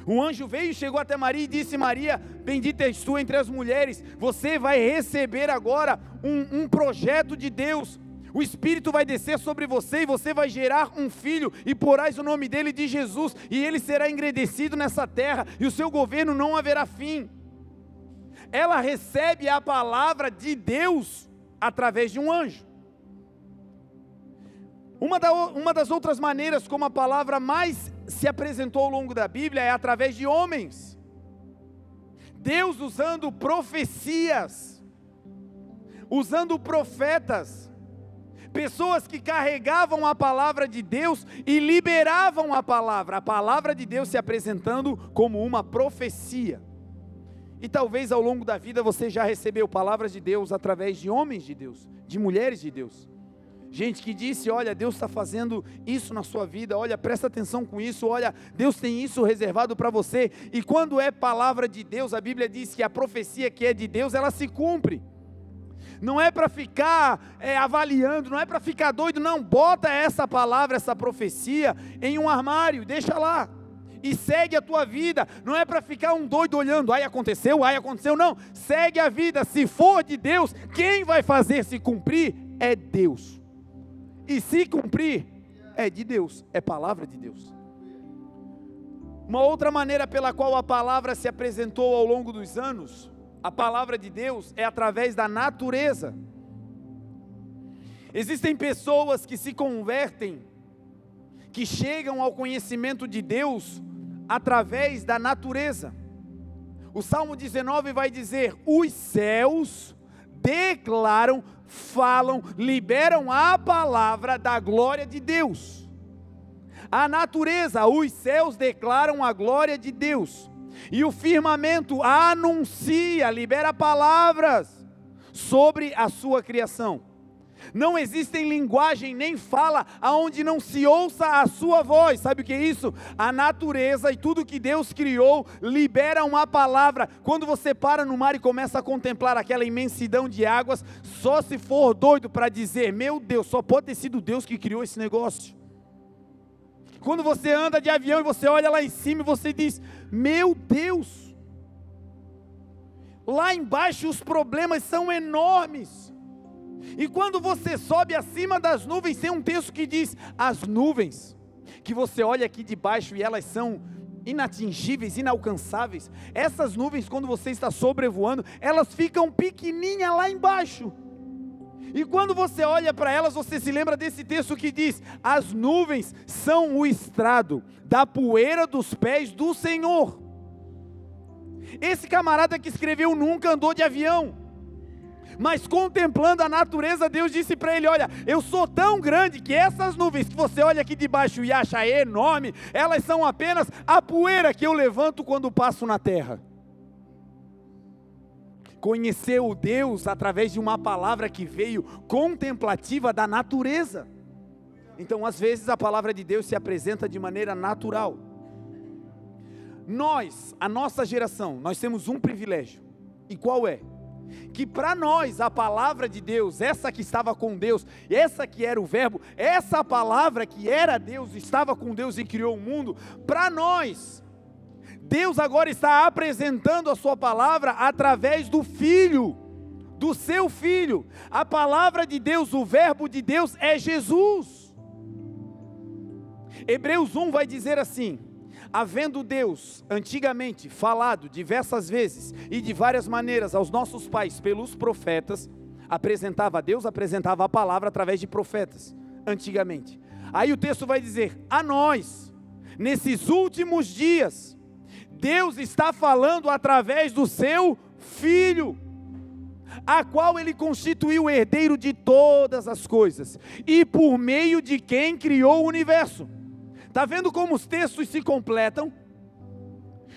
O anjo veio, chegou até Maria e disse: Maria, bendita és tu entre as mulheres, você vai receber agora um, um projeto de Deus. O Espírito vai descer sobre você e você vai gerar um filho, e porás o nome dele de Jesus, e ele será engrandecido nessa terra, e o seu governo não haverá fim. Ela recebe a palavra de Deus através de um anjo. Uma, da, uma das outras maneiras como a palavra mais se apresentou ao longo da Bíblia é através de homens. Deus usando profecias, usando profetas, pessoas que carregavam a palavra de Deus e liberavam a palavra, a palavra de Deus se apresentando como uma profecia. E talvez ao longo da vida você já recebeu palavras de Deus através de homens de Deus, de mulheres de Deus. Gente que disse: Olha, Deus está fazendo isso na sua vida, olha, presta atenção com isso, olha, Deus tem isso reservado para você. E quando é palavra de Deus, a Bíblia diz que a profecia que é de Deus, ela se cumpre. Não é para ficar é, avaliando, não é para ficar doido, não. Bota essa palavra, essa profecia em um armário, deixa lá e segue a tua vida. Não é para ficar um doido olhando, ai aconteceu, ai aconteceu, não. Segue a vida. Se for de Deus, quem vai fazer se cumprir é Deus. E se cumprir é de Deus, é palavra de Deus. Uma outra maneira pela qual a palavra se apresentou ao longo dos anos, a palavra de Deus é através da natureza. Existem pessoas que se convertem, que chegam ao conhecimento de Deus através da natureza. O Salmo 19 vai dizer: os céus declaram, falam, liberam a palavra da glória de Deus. A natureza, os céus declaram a glória de Deus. E o firmamento anuncia, libera palavras sobre a sua criação. Não existem linguagem nem fala aonde não se ouça a sua voz. Sabe o que é isso? A natureza e tudo que Deus criou libera uma palavra. Quando você para no mar e começa a contemplar aquela imensidão de águas, só se for doido para dizer: "Meu Deus, só pode ter sido Deus que criou esse negócio". Quando você anda de avião e você olha lá em cima e você diz: "Meu Deus, Lá embaixo os problemas são enormes. E quando você sobe acima das nuvens, tem um texto que diz: as nuvens, que você olha aqui de baixo e elas são inatingíveis, inalcançáveis. Essas nuvens, quando você está sobrevoando, elas ficam pequenininhas lá embaixo. E quando você olha para elas, você se lembra desse texto que diz: as nuvens são o estrado da poeira dos pés do Senhor. Esse camarada que escreveu nunca andou de avião, mas contemplando a natureza, Deus disse para ele: Olha, eu sou tão grande que essas nuvens que você olha aqui de baixo e acha enorme, elas são apenas a poeira que eu levanto quando passo na terra conheceu Deus através de uma palavra que veio contemplativa da natureza. Então, às vezes, a palavra de Deus se apresenta de maneira natural. Nós, a nossa geração, nós temos um privilégio. E qual é? Que para nós a palavra de Deus, essa que estava com Deus, essa que era o Verbo, essa palavra que era Deus, estava com Deus e criou o mundo, para nós Deus agora está apresentando a sua palavra através do Filho, do seu Filho. A palavra de Deus, o Verbo de Deus é Jesus. Hebreus 1 vai dizer assim: havendo Deus antigamente falado diversas vezes e de várias maneiras aos nossos pais pelos profetas, apresentava Deus, apresentava a palavra através de profetas, antigamente. Aí o texto vai dizer: a nós, nesses últimos dias, Deus está falando através do seu filho, a qual ele constituiu o herdeiro de todas as coisas, e por meio de quem criou o universo. Está vendo como os textos se completam?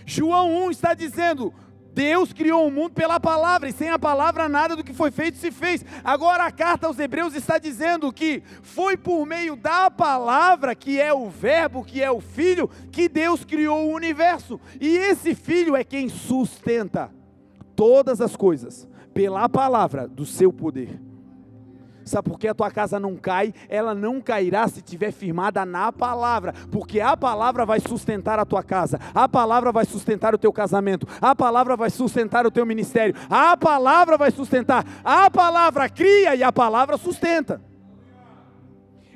João 1 está dizendo: Deus criou o mundo pela palavra, e sem a palavra nada do que foi feito se fez. Agora a carta aos Hebreus está dizendo que foi por meio da palavra, que é o Verbo, que é o Filho, que Deus criou o universo. E esse Filho é quem sustenta todas as coisas pela palavra do seu poder. Sabe por que a tua casa não cai? Ela não cairá se estiver firmada na palavra, porque a palavra vai sustentar a tua casa, a palavra vai sustentar o teu casamento, a palavra vai sustentar o teu ministério, a palavra vai sustentar, a palavra cria e a palavra sustenta.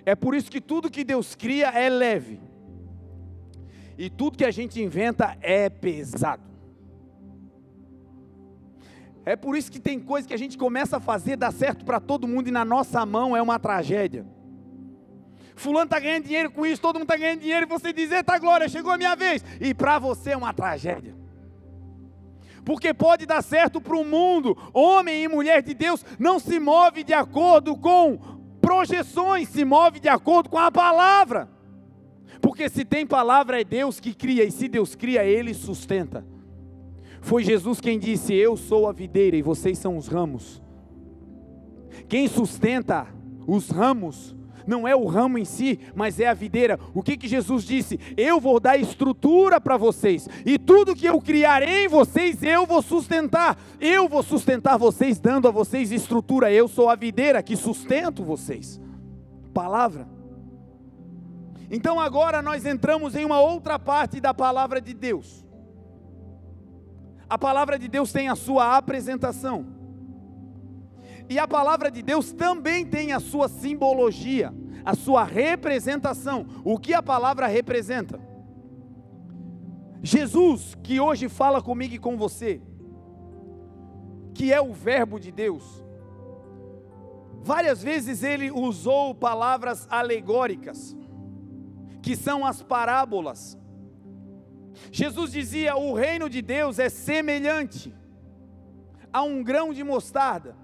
É por isso que tudo que Deus cria é leve, e tudo que a gente inventa é pesado. É por isso que tem coisa que a gente começa a fazer, dá certo para todo mundo e na nossa mão é uma tragédia. Fulano está ganhando dinheiro com isso, todo mundo está ganhando dinheiro e você diz: Eita glória, chegou a minha vez. E para você é uma tragédia. Porque pode dar certo para o mundo, homem e mulher de Deus não se move de acordo com projeções, se move de acordo com a palavra. Porque se tem palavra é Deus que cria, e se Deus cria, Ele sustenta. Foi Jesus quem disse: Eu sou a videira e vocês são os ramos. Quem sustenta os ramos não é o ramo em si, mas é a videira. O que, que Jesus disse? Eu vou dar estrutura para vocês, e tudo que eu criar em vocês, eu vou sustentar. Eu vou sustentar vocês, dando a vocês estrutura. Eu sou a videira que sustento vocês. Palavra. Então agora nós entramos em uma outra parte da palavra de Deus. A palavra de Deus tem a sua apresentação. E a palavra de Deus também tem a sua simbologia, a sua representação. O que a palavra representa? Jesus, que hoje fala comigo e com você, que é o Verbo de Deus, várias vezes ele usou palavras alegóricas, que são as parábolas. Jesus dizia: o reino de Deus é semelhante a um grão de mostarda,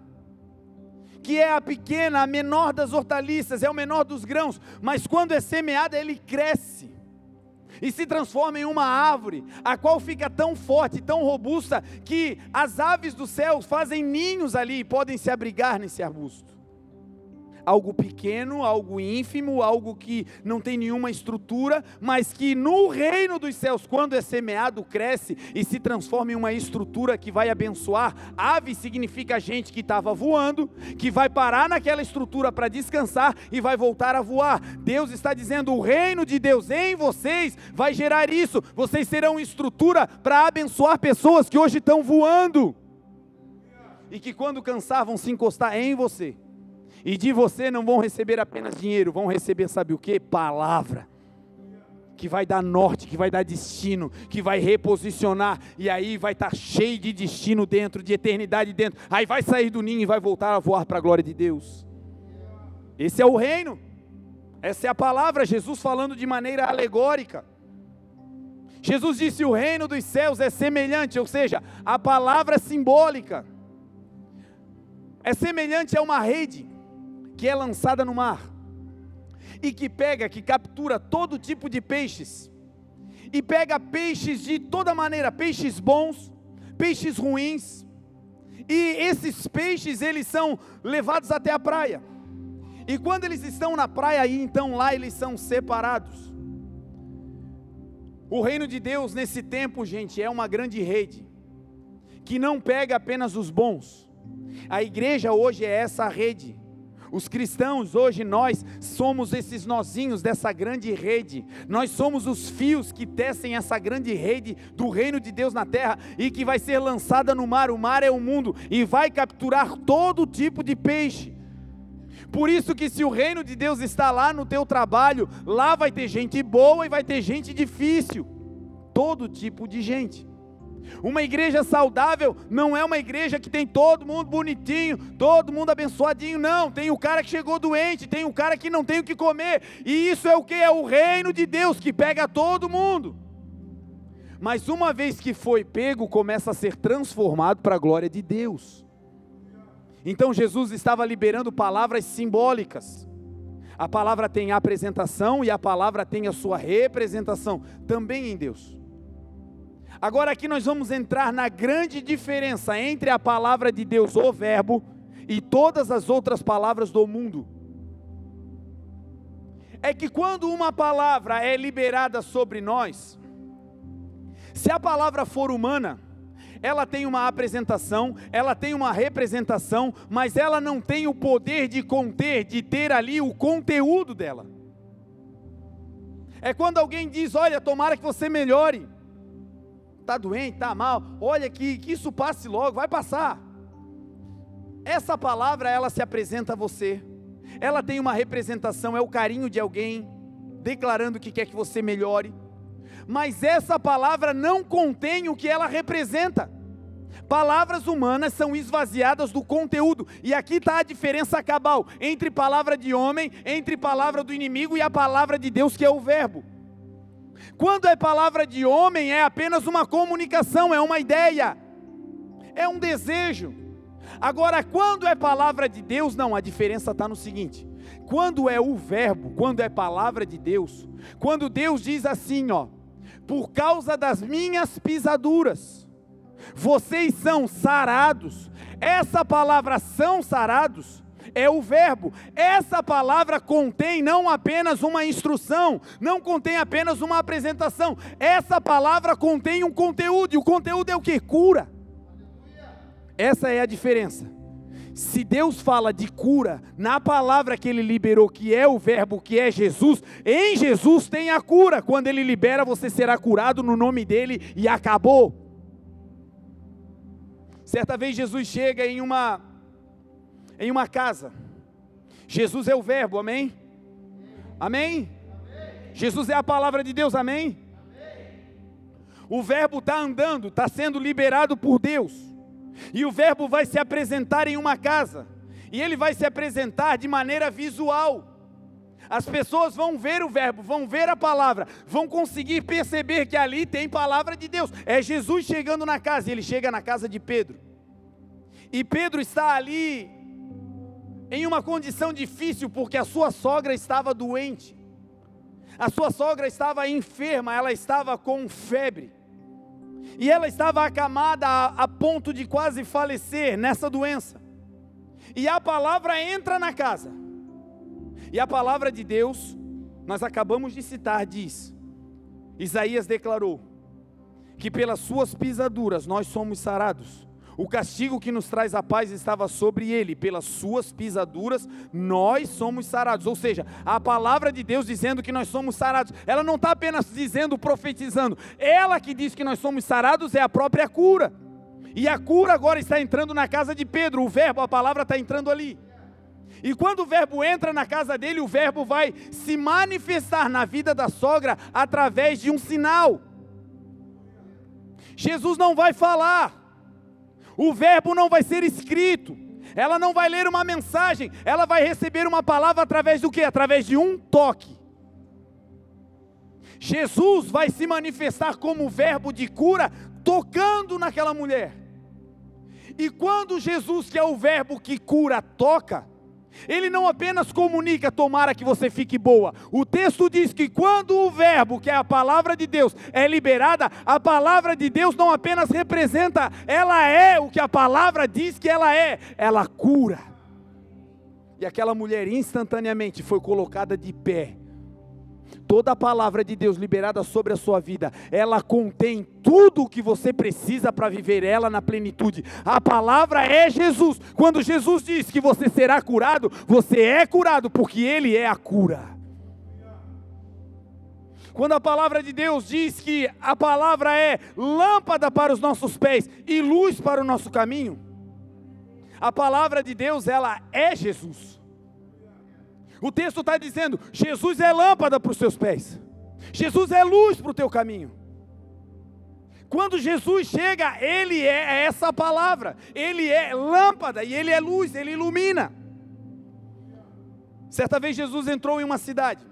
que é a pequena, a menor das hortaliças, é o menor dos grãos, mas quando é semeada, ele cresce e se transforma em uma árvore, a qual fica tão forte, tão robusta, que as aves do céu fazem ninhos ali e podem se abrigar nesse arbusto algo pequeno, algo ínfimo, algo que não tem nenhuma estrutura, mas que no reino dos céus, quando é semeado, cresce e se transforma em uma estrutura que vai abençoar. Ave significa gente que estava voando, que vai parar naquela estrutura para descansar e vai voltar a voar. Deus está dizendo: o reino de Deus em vocês vai gerar isso. Vocês serão estrutura para abençoar pessoas que hoje estão voando. e que quando cansar vão se encostar em você. E de você não vão receber apenas dinheiro, vão receber, sabe o que? Palavra. Que vai dar norte, que vai dar destino, que vai reposicionar, e aí vai estar tá cheio de destino dentro, de eternidade dentro. Aí vai sair do ninho e vai voltar a voar para a glória de Deus. Esse é o reino. Essa é a palavra, Jesus falando de maneira alegórica. Jesus disse: o reino dos céus é semelhante, ou seja, a palavra simbólica. É semelhante a uma rede que é lançada no mar e que pega, que captura todo tipo de peixes. E pega peixes de toda maneira, peixes bons, peixes ruins. E esses peixes, eles são levados até a praia. E quando eles estão na praia, aí então lá eles são separados. O reino de Deus nesse tempo, gente, é uma grande rede que não pega apenas os bons. A igreja hoje é essa rede. Os cristãos, hoje nós somos esses nozinhos dessa grande rede. Nós somos os fios que tecem essa grande rede do reino de Deus na terra e que vai ser lançada no mar. O mar é o mundo e vai capturar todo tipo de peixe. Por isso que se o reino de Deus está lá no teu trabalho, lá vai ter gente boa e vai ter gente difícil. Todo tipo de gente. Uma igreja saudável não é uma igreja que tem todo mundo bonitinho, todo mundo abençoadinho, não. Tem o cara que chegou doente, tem o cara que não tem o que comer. E isso é o que? É o reino de Deus que pega todo mundo. Mas uma vez que foi pego, começa a ser transformado para a glória de Deus. Então Jesus estava liberando palavras simbólicas. A palavra tem a apresentação e a palavra tem a sua representação também em Deus. Agora aqui nós vamos entrar na grande diferença entre a palavra de Deus, o Verbo, e todas as outras palavras do mundo. É que quando uma palavra é liberada sobre nós, se a palavra for humana, ela tem uma apresentação, ela tem uma representação, mas ela não tem o poder de conter, de ter ali o conteúdo dela. É quando alguém diz: Olha, tomara que você melhore. Está doente, está mal, olha que, que isso passe logo, vai passar. Essa palavra, ela se apresenta a você, ela tem uma representação, é o carinho de alguém, declarando que quer que você melhore, mas essa palavra não contém o que ela representa. Palavras humanas são esvaziadas do conteúdo, e aqui está a diferença cabal entre palavra de homem, entre palavra do inimigo e a palavra de Deus, que é o Verbo. Quando é palavra de homem, é apenas uma comunicação, é uma ideia, é um desejo. Agora, quando é palavra de Deus, não, a diferença está no seguinte: quando é o Verbo, quando é palavra de Deus, quando Deus diz assim, ó por causa das minhas pisaduras. Vocês são sarados. Essa palavra são sarados é o verbo. Essa palavra contém não apenas uma instrução, não contém apenas uma apresentação. Essa palavra contém um conteúdo, e o conteúdo é o que? Cura. Essa é a diferença. Se Deus fala de cura na palavra que ele liberou, que é o Verbo, que é Jesus, em Jesus tem a cura. Quando ele libera, você será curado no nome dele e acabou. Certa vez Jesus chega em uma em uma casa. Jesus é o Verbo, amém? Amém? amém? Jesus é a palavra de Deus, amém? amém. O Verbo está andando, está sendo liberado por Deus. E o Verbo vai se apresentar em uma casa. E ele vai se apresentar de maneira visual. As pessoas vão ver o Verbo, vão ver a palavra, vão conseguir perceber que ali tem palavra de Deus. É Jesus chegando na casa, ele chega na casa de Pedro. E Pedro está ali em uma condição difícil, porque a sua sogra estava doente. A sua sogra estava enferma, ela estava com febre e ela estava acamada a, a ponto de quase falecer nessa doença. E a palavra entra na casa. E a palavra de Deus, nós acabamos de citar, diz: Isaías declarou que pelas suas pisaduras nós somos sarados. O castigo que nos traz a paz estava sobre ele, pelas suas pisaduras nós somos sarados. Ou seja, a palavra de Deus dizendo que nós somos sarados, ela não está apenas dizendo, profetizando, ela que diz que nós somos sarados é a própria cura. E a cura agora está entrando na casa de Pedro, o verbo, a palavra está entrando ali. E quando o verbo entra na casa dele, o verbo vai se manifestar na vida da sogra através de um sinal. Jesus não vai falar, o verbo não vai ser escrito, ela não vai ler uma mensagem, ela vai receber uma palavra através do que? Através de um toque. Jesus vai se manifestar como verbo de cura, tocando naquela mulher. E quando Jesus, que é o verbo que cura, toca, ele não apenas comunica, tomara que você fique boa. O texto diz que quando o verbo, que é a palavra de Deus, é liberada, a palavra de Deus não apenas representa, ela é o que a palavra diz que ela é, ela cura. E aquela mulher instantaneamente foi colocada de pé toda a palavra de Deus liberada sobre a sua vida, ela contém tudo o que você precisa para viver ela na plenitude. A palavra é Jesus. Quando Jesus diz que você será curado, você é curado porque ele é a cura. Quando a palavra de Deus diz que a palavra é lâmpada para os nossos pés e luz para o nosso caminho, a palavra de Deus, ela é Jesus. O texto está dizendo: Jesus é lâmpada para os seus pés, Jesus é luz para o teu caminho. Quando Jesus chega, Ele é essa palavra, Ele é lâmpada e Ele é luz, Ele ilumina. Certa vez Jesus entrou em uma cidade,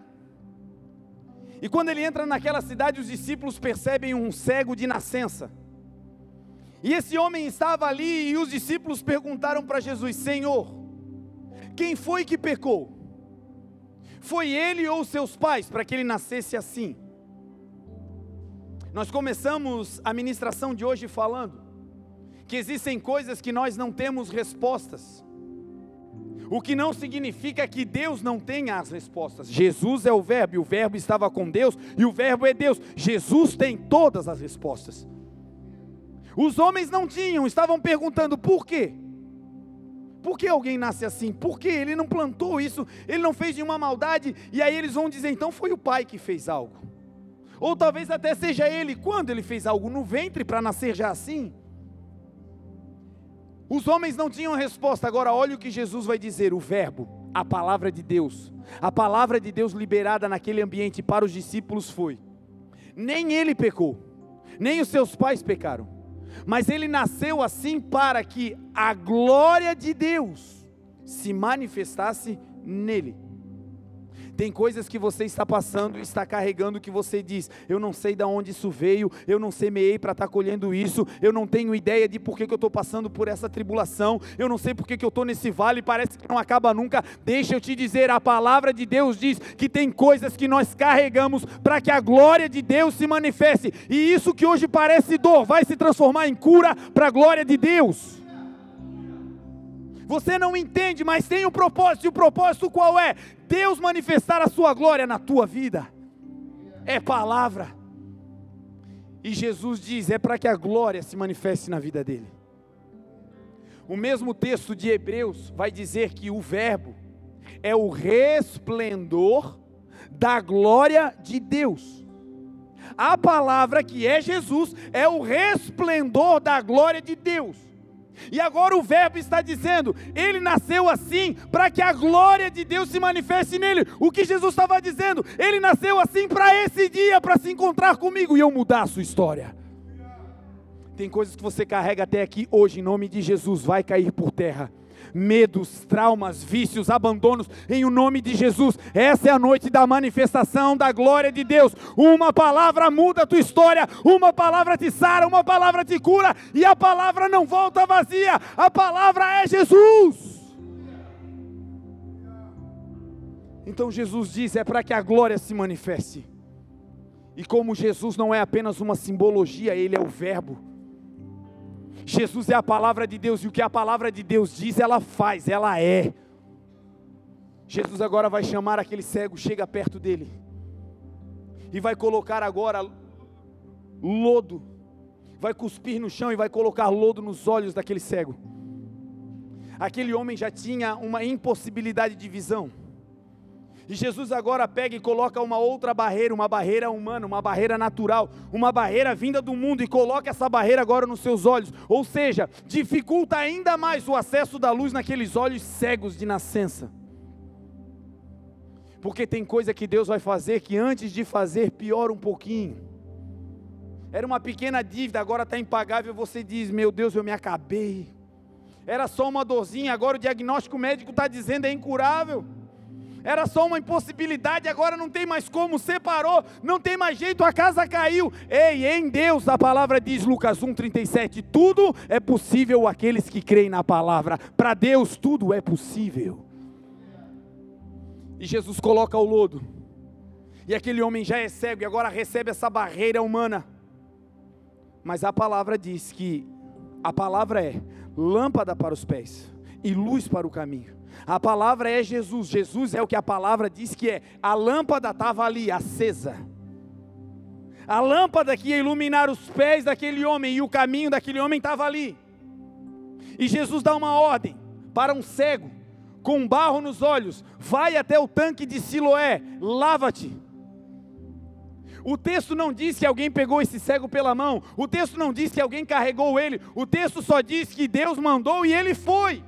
e quando ele entra naquela cidade, os discípulos percebem um cego de nascença. E esse homem estava ali, e os discípulos perguntaram para Jesus: Senhor, quem foi que pecou? Foi ele ou seus pais para que ele nascesse assim? Nós começamos a ministração de hoje falando que existem coisas que nós não temos respostas. O que não significa que Deus não tenha as respostas. Jesus é o Verbo, e o Verbo estava com Deus, e o Verbo é Deus. Jesus tem todas as respostas. Os homens não tinham, estavam perguntando por quê? Por que alguém nasce assim? Por que ele não plantou isso? Ele não fez nenhuma maldade? E aí eles vão dizer: então foi o pai que fez algo. Ou talvez até seja ele, quando ele fez algo no ventre para nascer já assim? Os homens não tinham resposta. Agora, olha o que Jesus vai dizer: o Verbo, a palavra de Deus. A palavra de Deus liberada naquele ambiente para os discípulos foi: nem ele pecou, nem os seus pais pecaram mas ele nasceu assim para que a glória de Deus se manifestasse nele. Tem coisas que você está passando está carregando que você diz: Eu não sei de onde isso veio, eu não semeei para estar colhendo isso, eu não tenho ideia de por que, que eu estou passando por essa tribulação, eu não sei por que, que eu estou nesse vale, parece que não acaba nunca. Deixa eu te dizer: a palavra de Deus diz que tem coisas que nós carregamos para que a glória de Deus se manifeste, e isso que hoje parece dor vai se transformar em cura para a glória de Deus. Você não entende, mas tem um propósito, e o propósito qual é? Deus manifestar a sua glória na tua vida. É palavra. E Jesus diz: é para que a glória se manifeste na vida dele. O mesmo texto de Hebreus vai dizer que o Verbo é o resplendor da glória de Deus. A palavra que é Jesus é o resplendor da glória de Deus. E agora o Verbo está dizendo: ele nasceu assim para que a glória de Deus se manifeste nele. O que Jesus estava dizendo? Ele nasceu assim para esse dia, para se encontrar comigo e eu mudar a sua história. Tem coisas que você carrega até aqui hoje, em nome de Jesus, vai cair por terra medos, traumas, vícios, abandonos, em o nome de Jesus. Essa é a noite da manifestação da glória de Deus. Uma palavra muda a tua história, uma palavra te sara, uma palavra te cura, e a palavra não volta vazia, a palavra é Jesus. Então Jesus diz: é para que a glória se manifeste. E como Jesus não é apenas uma simbologia, ele é o Verbo. Jesus é a palavra de Deus e o que a palavra de Deus diz, ela faz, ela é. Jesus agora vai chamar aquele cego, chega perto dele e vai colocar agora lodo, vai cuspir no chão e vai colocar lodo nos olhos daquele cego. Aquele homem já tinha uma impossibilidade de visão. E Jesus agora pega e coloca uma outra barreira, uma barreira humana, uma barreira natural, uma barreira vinda do mundo e coloca essa barreira agora nos seus olhos. Ou seja, dificulta ainda mais o acesso da luz naqueles olhos cegos de nascença. Porque tem coisa que Deus vai fazer que antes de fazer piora um pouquinho. Era uma pequena dívida, agora está impagável. Você diz: Meu Deus, eu me acabei. Era só uma dorzinha, agora o diagnóstico médico está dizendo é incurável. Era só uma impossibilidade, agora não tem mais como, separou, não tem mais jeito, a casa caiu. Ei, em Deus, a palavra diz, Lucas 1,37, tudo é possível aqueles que creem na palavra. Para Deus, tudo é possível. E Jesus coloca o lodo. E aquele homem já é cego e agora recebe essa barreira humana. Mas a palavra diz que a palavra é lâmpada para os pés e luz para o caminho. A palavra é Jesus. Jesus é o que a palavra diz que é. A lâmpada estava ali, acesa. A lâmpada que ia iluminar os pés daquele homem e o caminho daquele homem estava ali. E Jesus dá uma ordem para um cego, com barro nos olhos: vai até o tanque de Siloé, lava-te. O texto não diz que alguém pegou esse cego pela mão, o texto não diz que alguém carregou ele, o texto só diz que Deus mandou e ele foi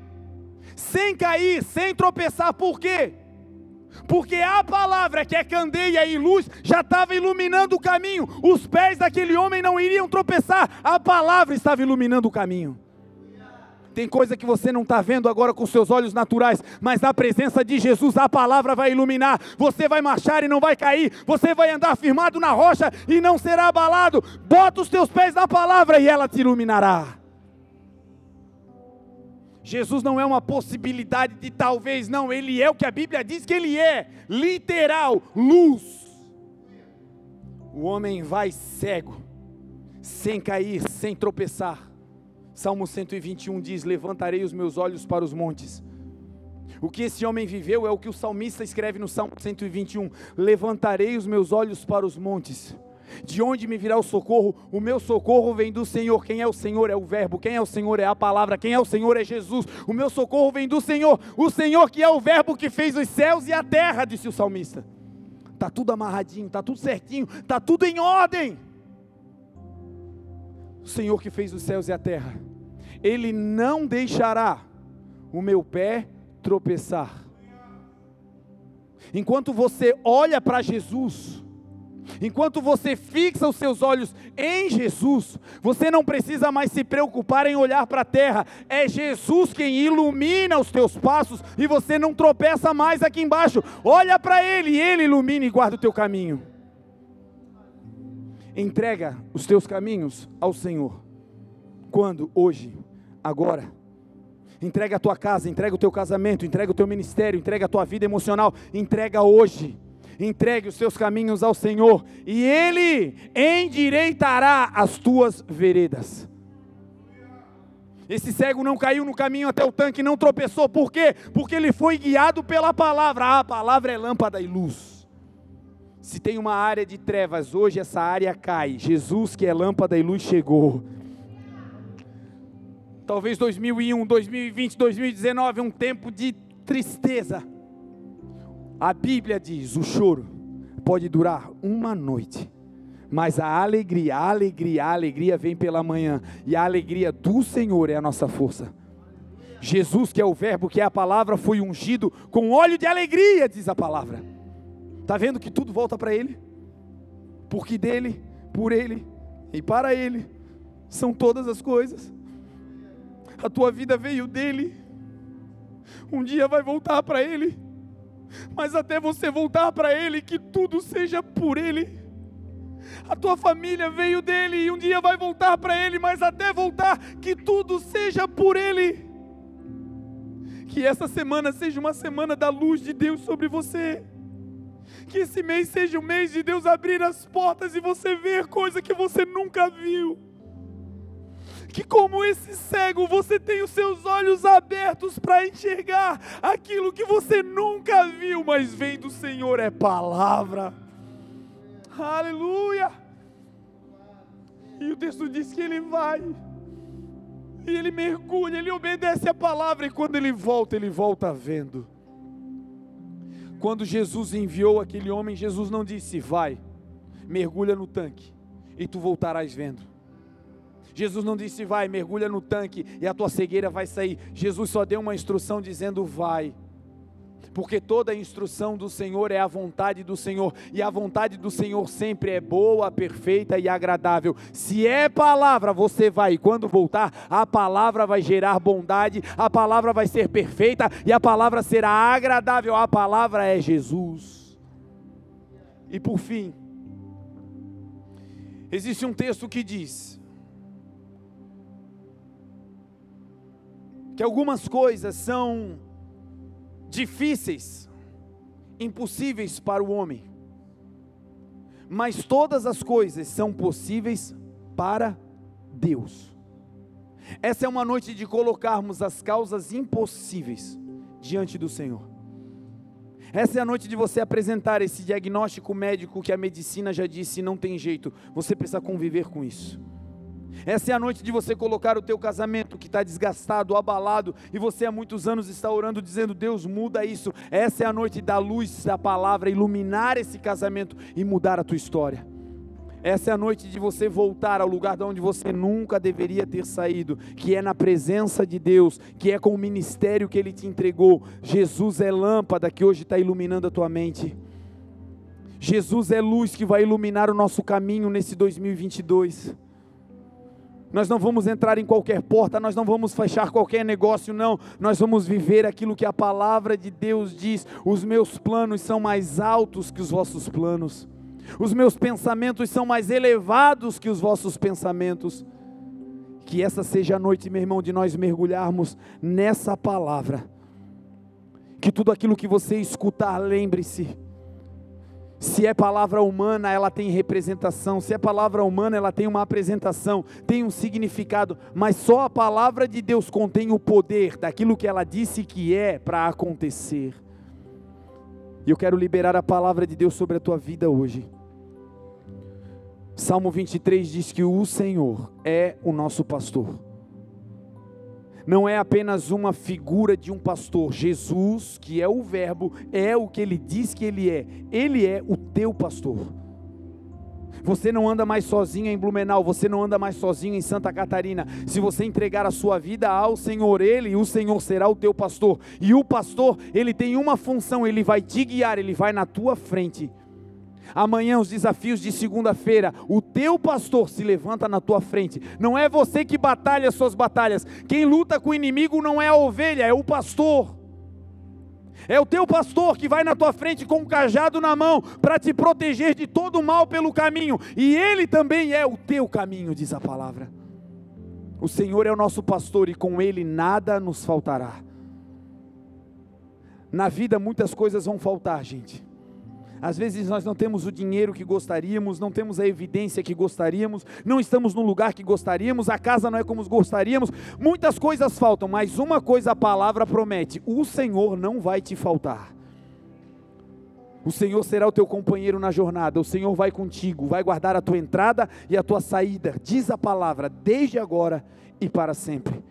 sem cair, sem tropeçar, por quê? Porque a palavra que é candeia e luz já estava iluminando o caminho, os pés daquele homem não iriam tropeçar, a palavra estava iluminando o caminho. Tem coisa que você não está vendo agora com seus olhos naturais, mas na presença de Jesus a palavra vai iluminar. Você vai marchar e não vai cair. Você vai andar firmado na rocha e não será abalado. Bota os teus pés na palavra e ela te iluminará. Jesus não é uma possibilidade de talvez, não, ele é o que a Bíblia diz que ele é, literal, luz. O homem vai cego, sem cair, sem tropeçar. Salmo 121 diz: Levantarei os meus olhos para os montes. O que esse homem viveu é o que o salmista escreve no Salmo 121: Levantarei os meus olhos para os montes. De onde me virá o socorro? O meu socorro vem do Senhor. Quem é o Senhor é o Verbo. Quem é o Senhor é a palavra. Quem é o Senhor é Jesus. O meu socorro vem do Senhor. O Senhor que é o Verbo que fez os céus e a terra, disse o salmista. Está tudo amarradinho, está tudo certinho, está tudo em ordem. O Senhor que fez os céus e a terra. Ele não deixará o meu pé tropeçar. Enquanto você olha para Jesus, Enquanto você fixa os seus olhos em Jesus, você não precisa mais se preocupar em olhar para a terra. É Jesus quem ilumina os teus passos e você não tropeça mais aqui embaixo. Olha para Ele e Ele ilumina e guarda o teu caminho. Entrega os teus caminhos ao Senhor. Quando? Hoje, agora. Entrega a tua casa, entrega o teu casamento, entrega o teu ministério, entrega a tua vida emocional, entrega hoje entregue os seus caminhos ao Senhor, e Ele endireitará as tuas veredas. Esse cego não caiu no caminho até o tanque, não tropeçou, por quê? Porque ele foi guiado pela palavra. Ah, a palavra é lâmpada e luz. Se tem uma área de trevas, hoje essa área cai. Jesus, que é lâmpada e luz, chegou. Talvez 2001, 2020, 2019, um tempo de tristeza a Bíblia diz: o choro pode durar uma noite, mas a alegria, a alegria, a alegria vem pela manhã, e a alegria do Senhor é a nossa força. Jesus, que é o Verbo, que é a palavra, foi ungido com óleo de alegria, diz a palavra. Está vendo que tudo volta para Ele? Porque dele, por Ele e para Ele são todas as coisas. A tua vida veio dele, um dia vai voltar para Ele mas até você voltar para Ele, que tudo seja por Ele. A tua família veio dele e um dia vai voltar para Ele, mas até voltar, que tudo seja por Ele. Que essa semana seja uma semana da luz de Deus sobre você. Que esse mês seja o mês de Deus abrir as portas e você ver coisa que você nunca viu que, como esse cego, você tem os seus olhos abertos para enxergar aquilo que você nunca viu, mas vem do Senhor, é palavra. Aleluia! E o texto diz que ele vai, e ele mergulha, ele obedece a palavra, e quando ele volta, ele volta vendo. Quando Jesus enviou aquele homem, Jesus não disse: Vai, mergulha no tanque e tu voltarás vendo. Jesus não disse: Vai, mergulha no tanque e a tua cegueira vai sair. Jesus só deu uma instrução dizendo: Vai porque toda a instrução do Senhor é a vontade do Senhor, e a vontade do Senhor sempre é boa, perfeita e agradável. Se é palavra, você vai, e quando voltar, a palavra vai gerar bondade, a palavra vai ser perfeita e a palavra será agradável. A palavra é Jesus. E por fim, existe um texto que diz que algumas coisas são difíceis, impossíveis para o homem, mas todas as coisas são possíveis para Deus. Essa é uma noite de colocarmos as causas impossíveis diante do Senhor. Essa é a noite de você apresentar esse diagnóstico médico que a medicina já disse não tem jeito, você precisa conviver com isso. Essa é a noite de você colocar o teu casamento que está desgastado, abalado, e você há muitos anos está orando dizendo: Deus, muda isso. Essa é a noite da luz da palavra, iluminar esse casamento e mudar a tua história. Essa é a noite de você voltar ao lugar de onde você nunca deveria ter saído, que é na presença de Deus, que é com o ministério que Ele te entregou. Jesus é lâmpada que hoje está iluminando a tua mente. Jesus é luz que vai iluminar o nosso caminho nesse 2022. Nós não vamos entrar em qualquer porta, nós não vamos fechar qualquer negócio, não. Nós vamos viver aquilo que a palavra de Deus diz. Os meus planos são mais altos que os vossos planos. Os meus pensamentos são mais elevados que os vossos pensamentos. Que essa seja a noite, meu irmão, de nós mergulharmos nessa palavra. Que tudo aquilo que você escutar, lembre-se se é palavra humana, ela tem representação. Se é palavra humana, ela tem uma apresentação, tem um significado. Mas só a palavra de Deus contém o poder daquilo que ela disse que é para acontecer. E eu quero liberar a palavra de Deus sobre a tua vida hoje. Salmo 23 diz que o Senhor é o nosso pastor não é apenas uma figura de um pastor. Jesus, que é o Verbo, é o que ele diz que ele é. Ele é o teu pastor. Você não anda mais sozinho em Blumenau, você não anda mais sozinho em Santa Catarina. Se você entregar a sua vida ao Senhor, Ele, o Senhor será o teu pastor. E o pastor, ele tem uma função, ele vai te guiar, ele vai na tua frente Amanhã, os desafios de segunda-feira, o teu pastor se levanta na tua frente. Não é você que batalha as suas batalhas. Quem luta com o inimigo não é a ovelha, é o pastor. É o teu pastor que vai na tua frente com um cajado na mão para te proteger de todo o mal pelo caminho. E ele também é o teu caminho, diz a palavra. O Senhor é o nosso pastor e com ele nada nos faltará. Na vida muitas coisas vão faltar, gente. Às vezes nós não temos o dinheiro que gostaríamos, não temos a evidência que gostaríamos, não estamos no lugar que gostaríamos, a casa não é como gostaríamos, muitas coisas faltam, mas uma coisa a palavra promete: o Senhor não vai te faltar. O Senhor será o teu companheiro na jornada, o Senhor vai contigo, vai guardar a tua entrada e a tua saída, diz a palavra, desde agora e para sempre.